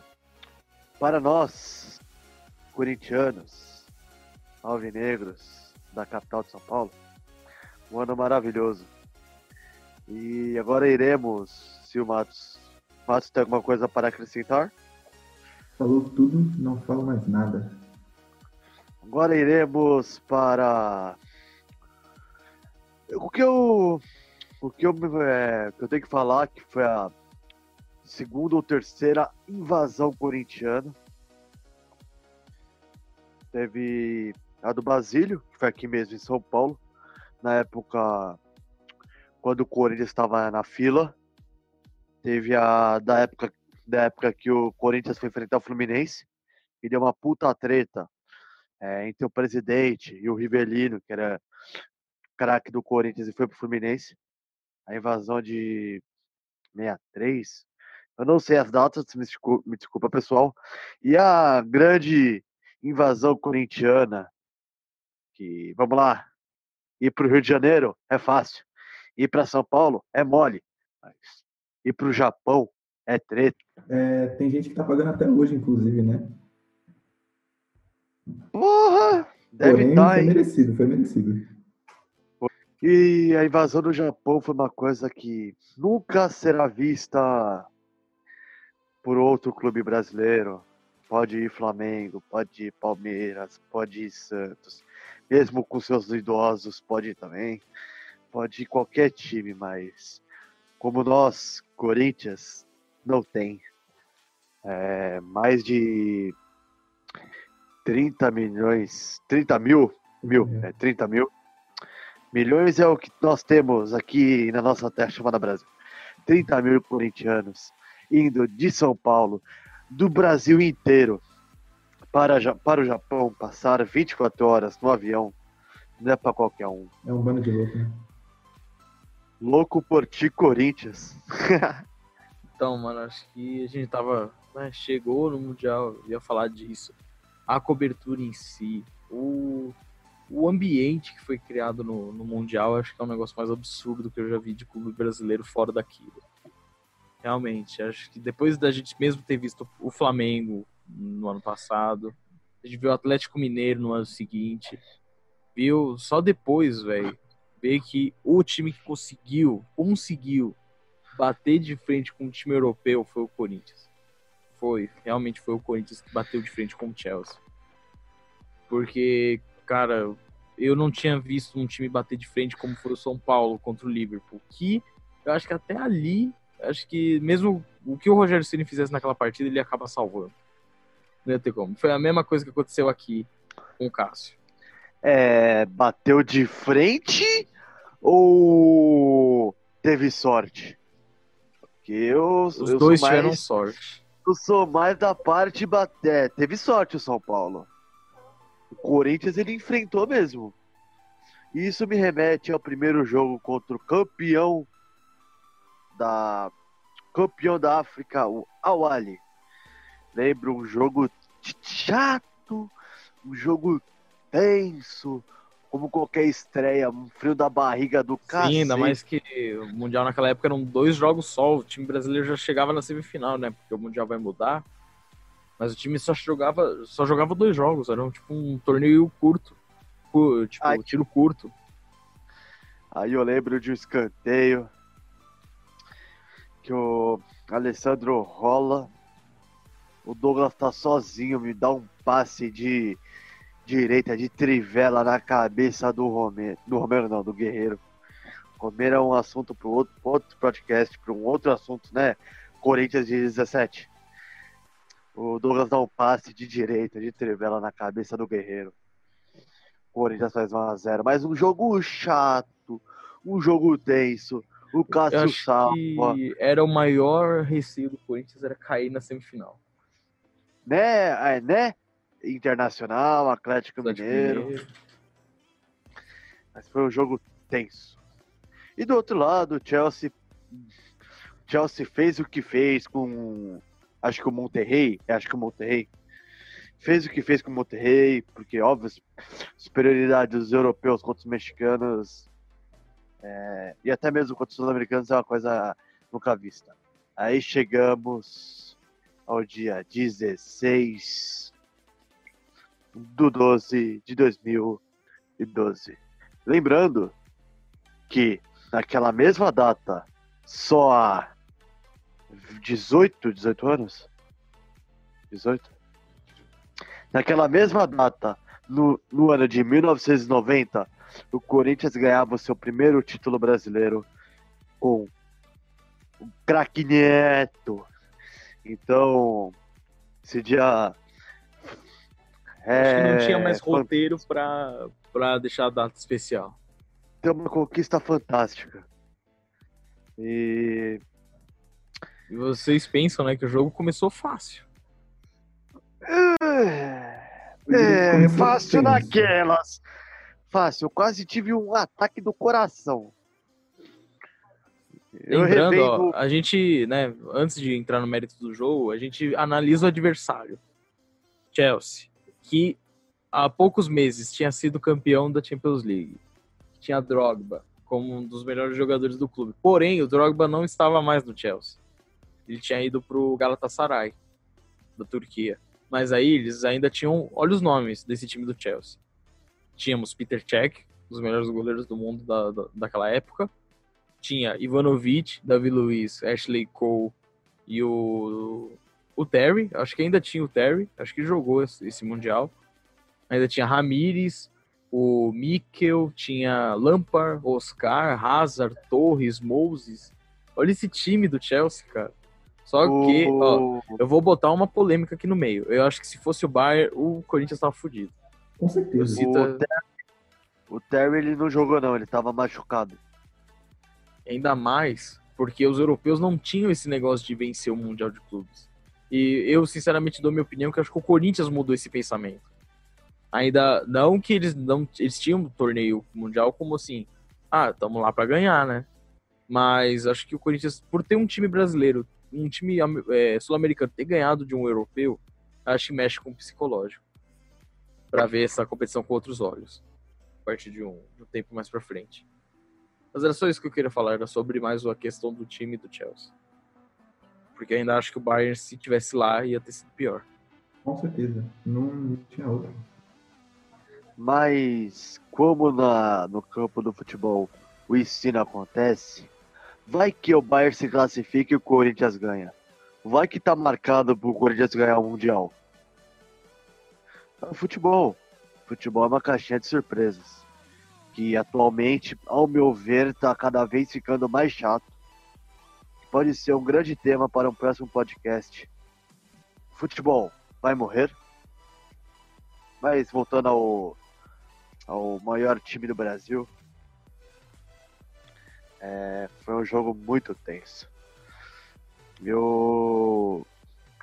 para nós, corintianos, alvinegros da capital de São Paulo, um ano maravilhoso. E agora iremos, se o Matos, Matos tem alguma coisa para acrescentar?
Falou tudo, não falo mais nada.
Agora iremos para o que eu o que eu, é, que eu tenho que falar que foi a segunda ou terceira invasão corintiana. Teve a do Basílio, que foi aqui mesmo em São Paulo, na época quando o Corinthians estava na fila. Teve a da época da época que o Corinthians foi enfrentar o Fluminense e deu uma puta treta é, entre o presidente e o Rivelino, que era craque do Corinthians e foi pro Fluminense. A invasão de 63. Eu não sei as datas, me desculpa, me desculpa pessoal. E a grande invasão corintiana, que, vamos lá, ir para o Rio de Janeiro é fácil, ir para São Paulo é mole, mas ir para o Japão é treta.
É, tem gente que tá pagando até hoje, inclusive, né?
Porra! Deve
Porém,
estar,
foi
hein?
merecido, foi merecido.
E a invasão do Japão foi uma coisa que nunca será vista por outro clube brasileiro. Pode ir Flamengo, pode ir Palmeiras, pode ir Santos. Mesmo com seus idosos, pode ir também. Pode ir qualquer time, mas como nós, Corinthians, não tem. É, mais de 30 milhões, 30 mil, mil, é, 30 mil. Milhões é o que nós temos aqui na nossa terra chamada Brasil. 30 mil corintianos indo de São Paulo, do Brasil inteiro, para, para o Japão, passar 24 horas no avião, não é para qualquer um.
É um bando de louco, né?
Louco por ti, Corinthians.
Então, mano, acho que a gente tava. Né, chegou no Mundial, ia falar disso. A cobertura em si, o, o ambiente que foi criado no, no Mundial, acho que é um negócio mais absurdo que eu já vi de clube brasileiro fora daquilo. Realmente, acho que depois da gente mesmo ter visto o Flamengo no ano passado, a gente viu o Atlético Mineiro no ano seguinte, viu só depois, velho, ver que o time que conseguiu, conseguiu bater de frente com um time europeu foi o Corinthians. Foi, realmente foi o Corinthians que bateu de frente com o Chelsea. Porque, cara, eu não tinha visto um time bater de frente como foi o São Paulo contra o Liverpool. Que eu acho que até ali, acho que mesmo o que o Rogério Ceni fizesse naquela partida, ele acaba salvando. Não ia ter como. Foi a mesma coisa que aconteceu aqui com o Cássio.
É, bateu de frente ou teve sorte? Porque eu,
Os
eu
dois
sou
tiveram
mais,
sorte.
eu sou mais da parte bater. Teve sorte o São Paulo. O Corinthians ele enfrentou mesmo. E isso me remete ao primeiro jogo contra o campeão da campeão da África, o Awali. Lembro um jogo chato, um jogo tenso, como qualquer estreia, um frio da barriga do cara. Sim,
ainda mais que o Mundial naquela época eram dois jogos só, o time brasileiro já chegava na semifinal, né? Porque o Mundial vai mudar. Mas o time só jogava, só jogava dois jogos, era um, tipo um torneio curto. Tipo, Ai. tiro curto.
Aí eu lembro de um escanteio que o Alessandro rola. O Douglas tá sozinho, me dá um passe de direita, de trivela na cabeça do Romero. Do Romero não, do Guerreiro. Romero é um assunto para outro, outro podcast, para um outro assunto, né? Corinthians de 17. O Douglas dá um passe de direita, de trivela na cabeça do Guerreiro. Corinthians faz 1x0. Mas um jogo chato, um jogo tenso. O Cássio salva.
era o maior receio do Corinthians era cair na semifinal.
Né? É, né? Internacional, Atlético, Atlético Mineiro. Mineiro. Mas foi um jogo tenso. E do outro lado, o Chelsea, Chelsea fez o que fez com, acho que o Monterrey, acho que o Monterrey fez o que fez com o Monterrey, porque óbvio, superioridade dos europeus contra os mexicanos é, e até mesmo contra os americanos é uma coisa nunca vista. Aí chegamos ao dia 16 do 12 de 2012. Lembrando que naquela mesma data, só há 18, 18 anos? 18? Naquela mesma data, no, no ano de 1990, o Corinthians ganhava o seu primeiro título brasileiro com o craque Neto. Então, esse dia.
É, Acho que não tinha mais roteiro para deixar a data especial.
Tem uma conquista fantástica. E.
E vocês pensam, né, que o jogo começou fácil.
É, é fácil naquelas. Fácil, eu quase tive um ataque do coração.
Eu Lembrando, ó, a gente, né, antes de entrar no mérito do jogo, a gente analisa o adversário. Chelsea, que há poucos meses tinha sido campeão da Champions League. Tinha Drogba como um dos melhores jogadores do clube. Porém, o Drogba não estava mais no Chelsea. Ele tinha ido pro Galatasaray, da Turquia. Mas aí eles ainda tinham, olha os nomes desse time do Chelsea tínhamos Peter Cech, um dos melhores goleiros do mundo da, da, daquela época. Tinha Ivanovic, Davi Luiz, Ashley Cole e o, o Terry. Acho que ainda tinha o Terry, acho que jogou esse, esse Mundial. Ainda tinha Ramires, o Mikel, tinha Lampard, Oscar, Hazard, Torres, Moses. Olha esse time do Chelsea, cara. Só que, ó, eu vou botar uma polêmica aqui no meio. Eu acho que se fosse o Bayern, o Corinthians tava fudido.
Com certeza.
O, Terry, o Terry ele não jogou não, ele tava machucado.
Ainda mais porque os europeus não tinham esse negócio de vencer o Mundial de Clubes. E eu, sinceramente, dou minha opinião que acho que o Corinthians mudou esse pensamento. Ainda não que eles não eles tinham um torneio mundial como assim, ah, estamos lá para ganhar, né? Mas acho que o Corinthians, por ter um time brasileiro, um time é, sul-americano ter ganhado de um europeu, acho que mexe com o psicológico para ver essa competição com outros olhos, a partir de um, de um tempo mais para frente. Mas era só isso que eu queria falar, era sobre mais a questão do time do Chelsea. Porque ainda acho que o Bayern, se tivesse lá, ia ter sido pior.
Com certeza, não, não tinha outra.
Mas, como na, no campo do futebol o ensino acontece, vai que o Bayern se classifique e o Corinthians ganha. Vai que tá marcado pro Corinthians ganhar o Mundial. É futebol. Futebol é uma caixinha de surpresas. Que atualmente, ao meu ver, está cada vez ficando mais chato. Pode ser um grande tema para um próximo podcast. Futebol vai morrer? Mas voltando ao, ao maior time do Brasil, é, foi um jogo muito tenso. Eu.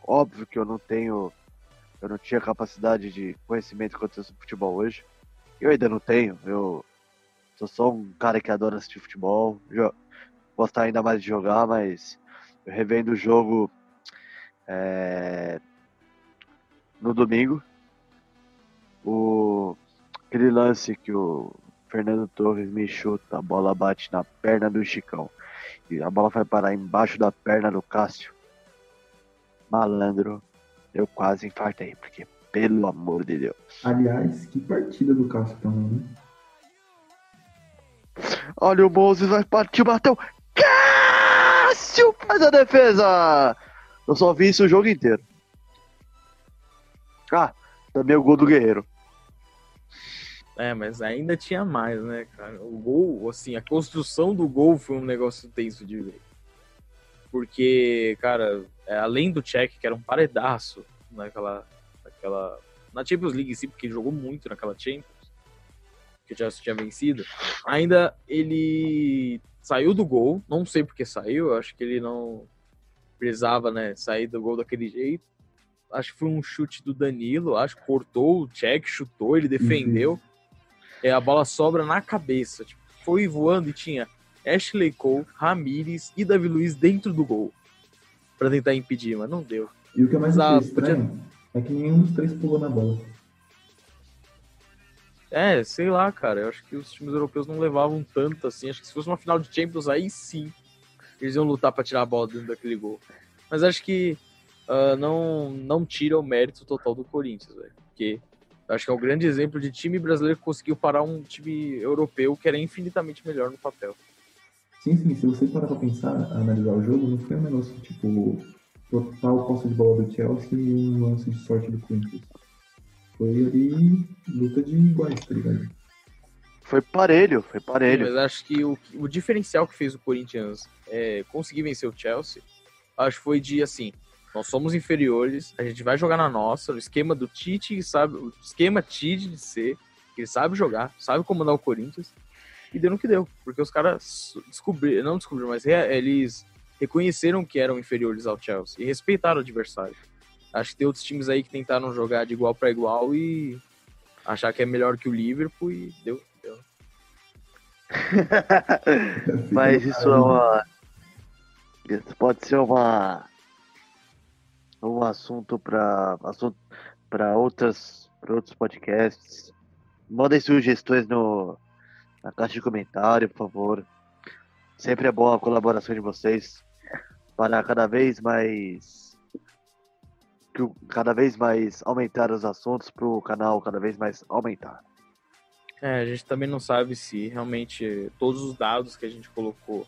Óbvio que eu não tenho eu não tinha capacidade de conhecimento quanto isso futebol hoje. Eu ainda não tenho. Eu sou só um cara que adora assistir futebol. Gostar ainda mais de jogar, mas revendo o jogo é, no domingo. O, aquele lance que o Fernando Torres me chuta, a bola bate na perna do Chicão. E a bola vai parar embaixo da perna do Cássio. Malandro, eu quase infartei, porque pelo amor de Deus.
Aliás, que partida do Cássio também, né?
Olha o Moses, vai partir, bateu. Cássio faz a defesa! Eu só vi isso o jogo inteiro. Ah, também o gol do Guerreiro.
É, mas ainda tinha mais, né, cara? O gol, assim, a construção do gol foi um negócio tenso de ver. Porque, cara, é, além do check, que era um paredaço naquela, naquela. Na Champions League em si, porque ele jogou muito naquela Champions, que já tinha vencido, ainda ele saiu do gol, não sei porque saiu, acho que ele não precisava, né, sair do gol daquele jeito. Acho que foi um chute do Danilo, acho que cortou o check, chutou, ele defendeu. Uhum. É, a bola sobra na cabeça. Tipo, foi voando e tinha Ashley Cole, Ramires e Davi Luiz dentro do gol. Para tentar impedir, mas não deu.
E o que é mais ah, estranho podia... é que nenhum dos três pulou na bola.
É, sei lá, cara. Eu acho que os times europeus não levavam tanto assim. Acho que se fosse uma final de Champions, aí sim eles iam lutar para tirar a bola dentro daquele gol. Mas acho que uh, não, não tira o mérito total do Corinthians, velho. Porque acho que é um grande exemplo de time brasileiro que conseguiu parar um time europeu que era infinitamente melhor no papel.
Sim, sim. Se você parar pra pensar, analisar o jogo, não foi um negócio tipo total posse de bola do Chelsea e um lance de sorte do Corinthians. Foi ali luta de iguais, tá ligado?
Foi parelho, foi parelho.
Sim, mas acho que o, o diferencial que fez o Corinthians é, conseguir vencer o Chelsea, acho que foi de assim, nós somos inferiores, a gente vai jogar na nossa, o esquema do Tite, sabe, o esquema Tite de ser, que ele sabe jogar, sabe comandar o Corinthians, e deu no que deu, porque os caras descobriram, não descobriram, mas eles reconheceram que eram inferiores ao Chelsea e respeitaram o adversário. Acho que tem outros times aí que tentaram jogar de igual para igual e achar que é melhor que o Liverpool e deu. deu.
Mas isso é uma. Isso pode ser uma. Um assunto para assunto para outras para outros podcasts. Mandem sugestões no, na caixa de comentário, por favor. Sempre é boa a colaboração de vocês para cada vez mais cada vez mais aumentar os assuntos para o canal cada vez mais aumentar.
É, a gente também não sabe se realmente todos os dados que a gente colocou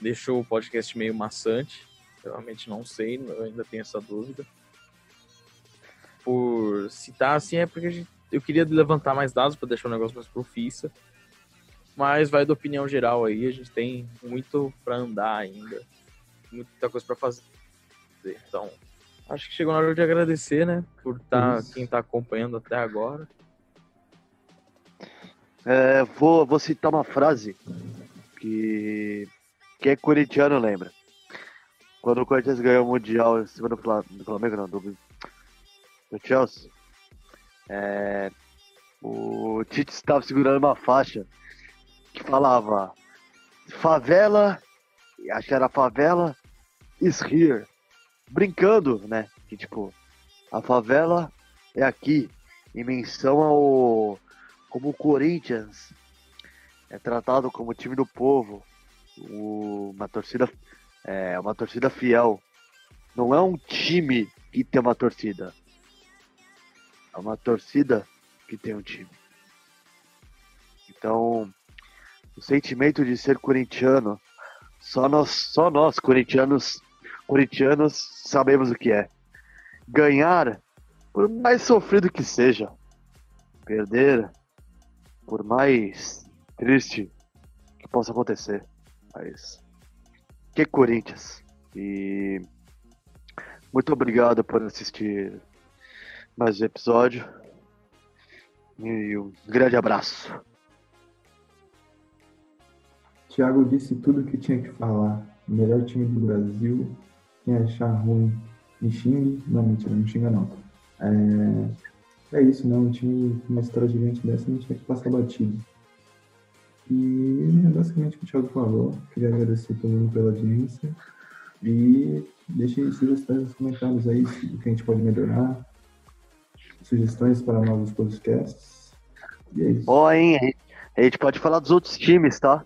deixou o podcast meio maçante. Eu realmente não sei, ainda tenho essa dúvida. Por citar assim é porque gente, eu queria levantar mais dados para deixar o negócio mais profissa. Mas vai da opinião geral aí, a gente tem muito para andar ainda, muita coisa para fazer. Então, acho que chegou na hora de agradecer, né? Por tá, quem tá acompanhando até agora.
É, vou, vou citar uma frase que, que é corintiano lembra. Quando o Corinthians ganhou o Mundial em cima do Flamengo, não, do, do Chelsea, é, o Tite estava segurando uma faixa que falava favela, acho que era favela is here brincando, né? Que tipo, a favela é aqui, em menção ao. como o Corinthians é tratado como time do povo, uma torcida é uma torcida fiel. Não é um time que tem uma torcida. É uma torcida que tem um time. Então, o sentimento de ser corintiano, só nós, só nós corintianos corintianos sabemos o que é. Ganhar, por mais sofrido que seja. Perder, por mais triste que possa acontecer. Mas. Que Corinthians. E. Muito obrigado por assistir mais um episódio. E um grande abraço.
Thiago disse tudo o que tinha que falar. melhor time do Brasil, quem achar ruim, me xingue. Não, mentira, não xinga não. É, é isso, né? Um time com uma história gigante dessa não tinha que passar batido. E é basicamente o que o Thiago falou. Queria agradecer todo mundo pela audiência. E deixem sugestões nos comentários aí do que a gente pode melhorar. Sugestões para novos podcasts. E é isso.
Ó, hein? A gente pode falar dos outros times, tá?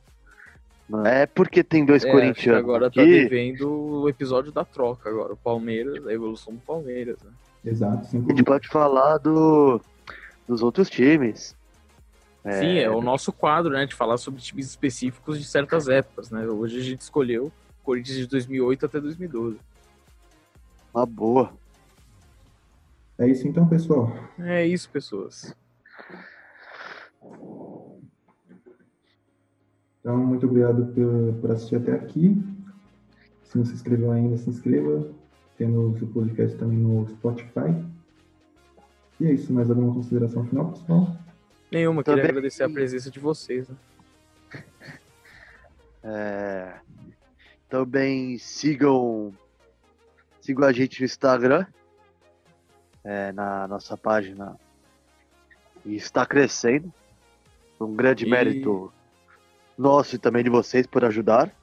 Não é porque tem dois
É,
corintianos
agora tá
aqui.
devendo o episódio da troca agora. O Palmeiras, a evolução do Palmeiras, né?
Exato,
A
sempre
gente pode falar do, dos outros times.
Sim, é o nosso quadro, né? De falar sobre times específicos de certas épocas, né? Hoje a gente escolheu o Corinthians de 2008 até 2012.
Uma boa.
É isso então, pessoal.
É isso, pessoas.
Então, muito obrigado por, por assistir até aqui. Se não se inscreveu ainda, se inscreva. Temos o podcast também no Spotify. E é isso. Mais alguma consideração final, pessoal?
Nenhuma, queria
Também-
agradecer a presença de vocês, né?
É, Também sigam, sigam a gente no Instagram, é, na nossa página. E está crescendo. Um grande
E-
mérito nosso e também de vocês por ajudar.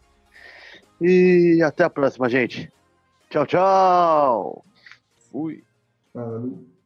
E até a próxima, gente. Tchau, tchau!
Fui.
Falou.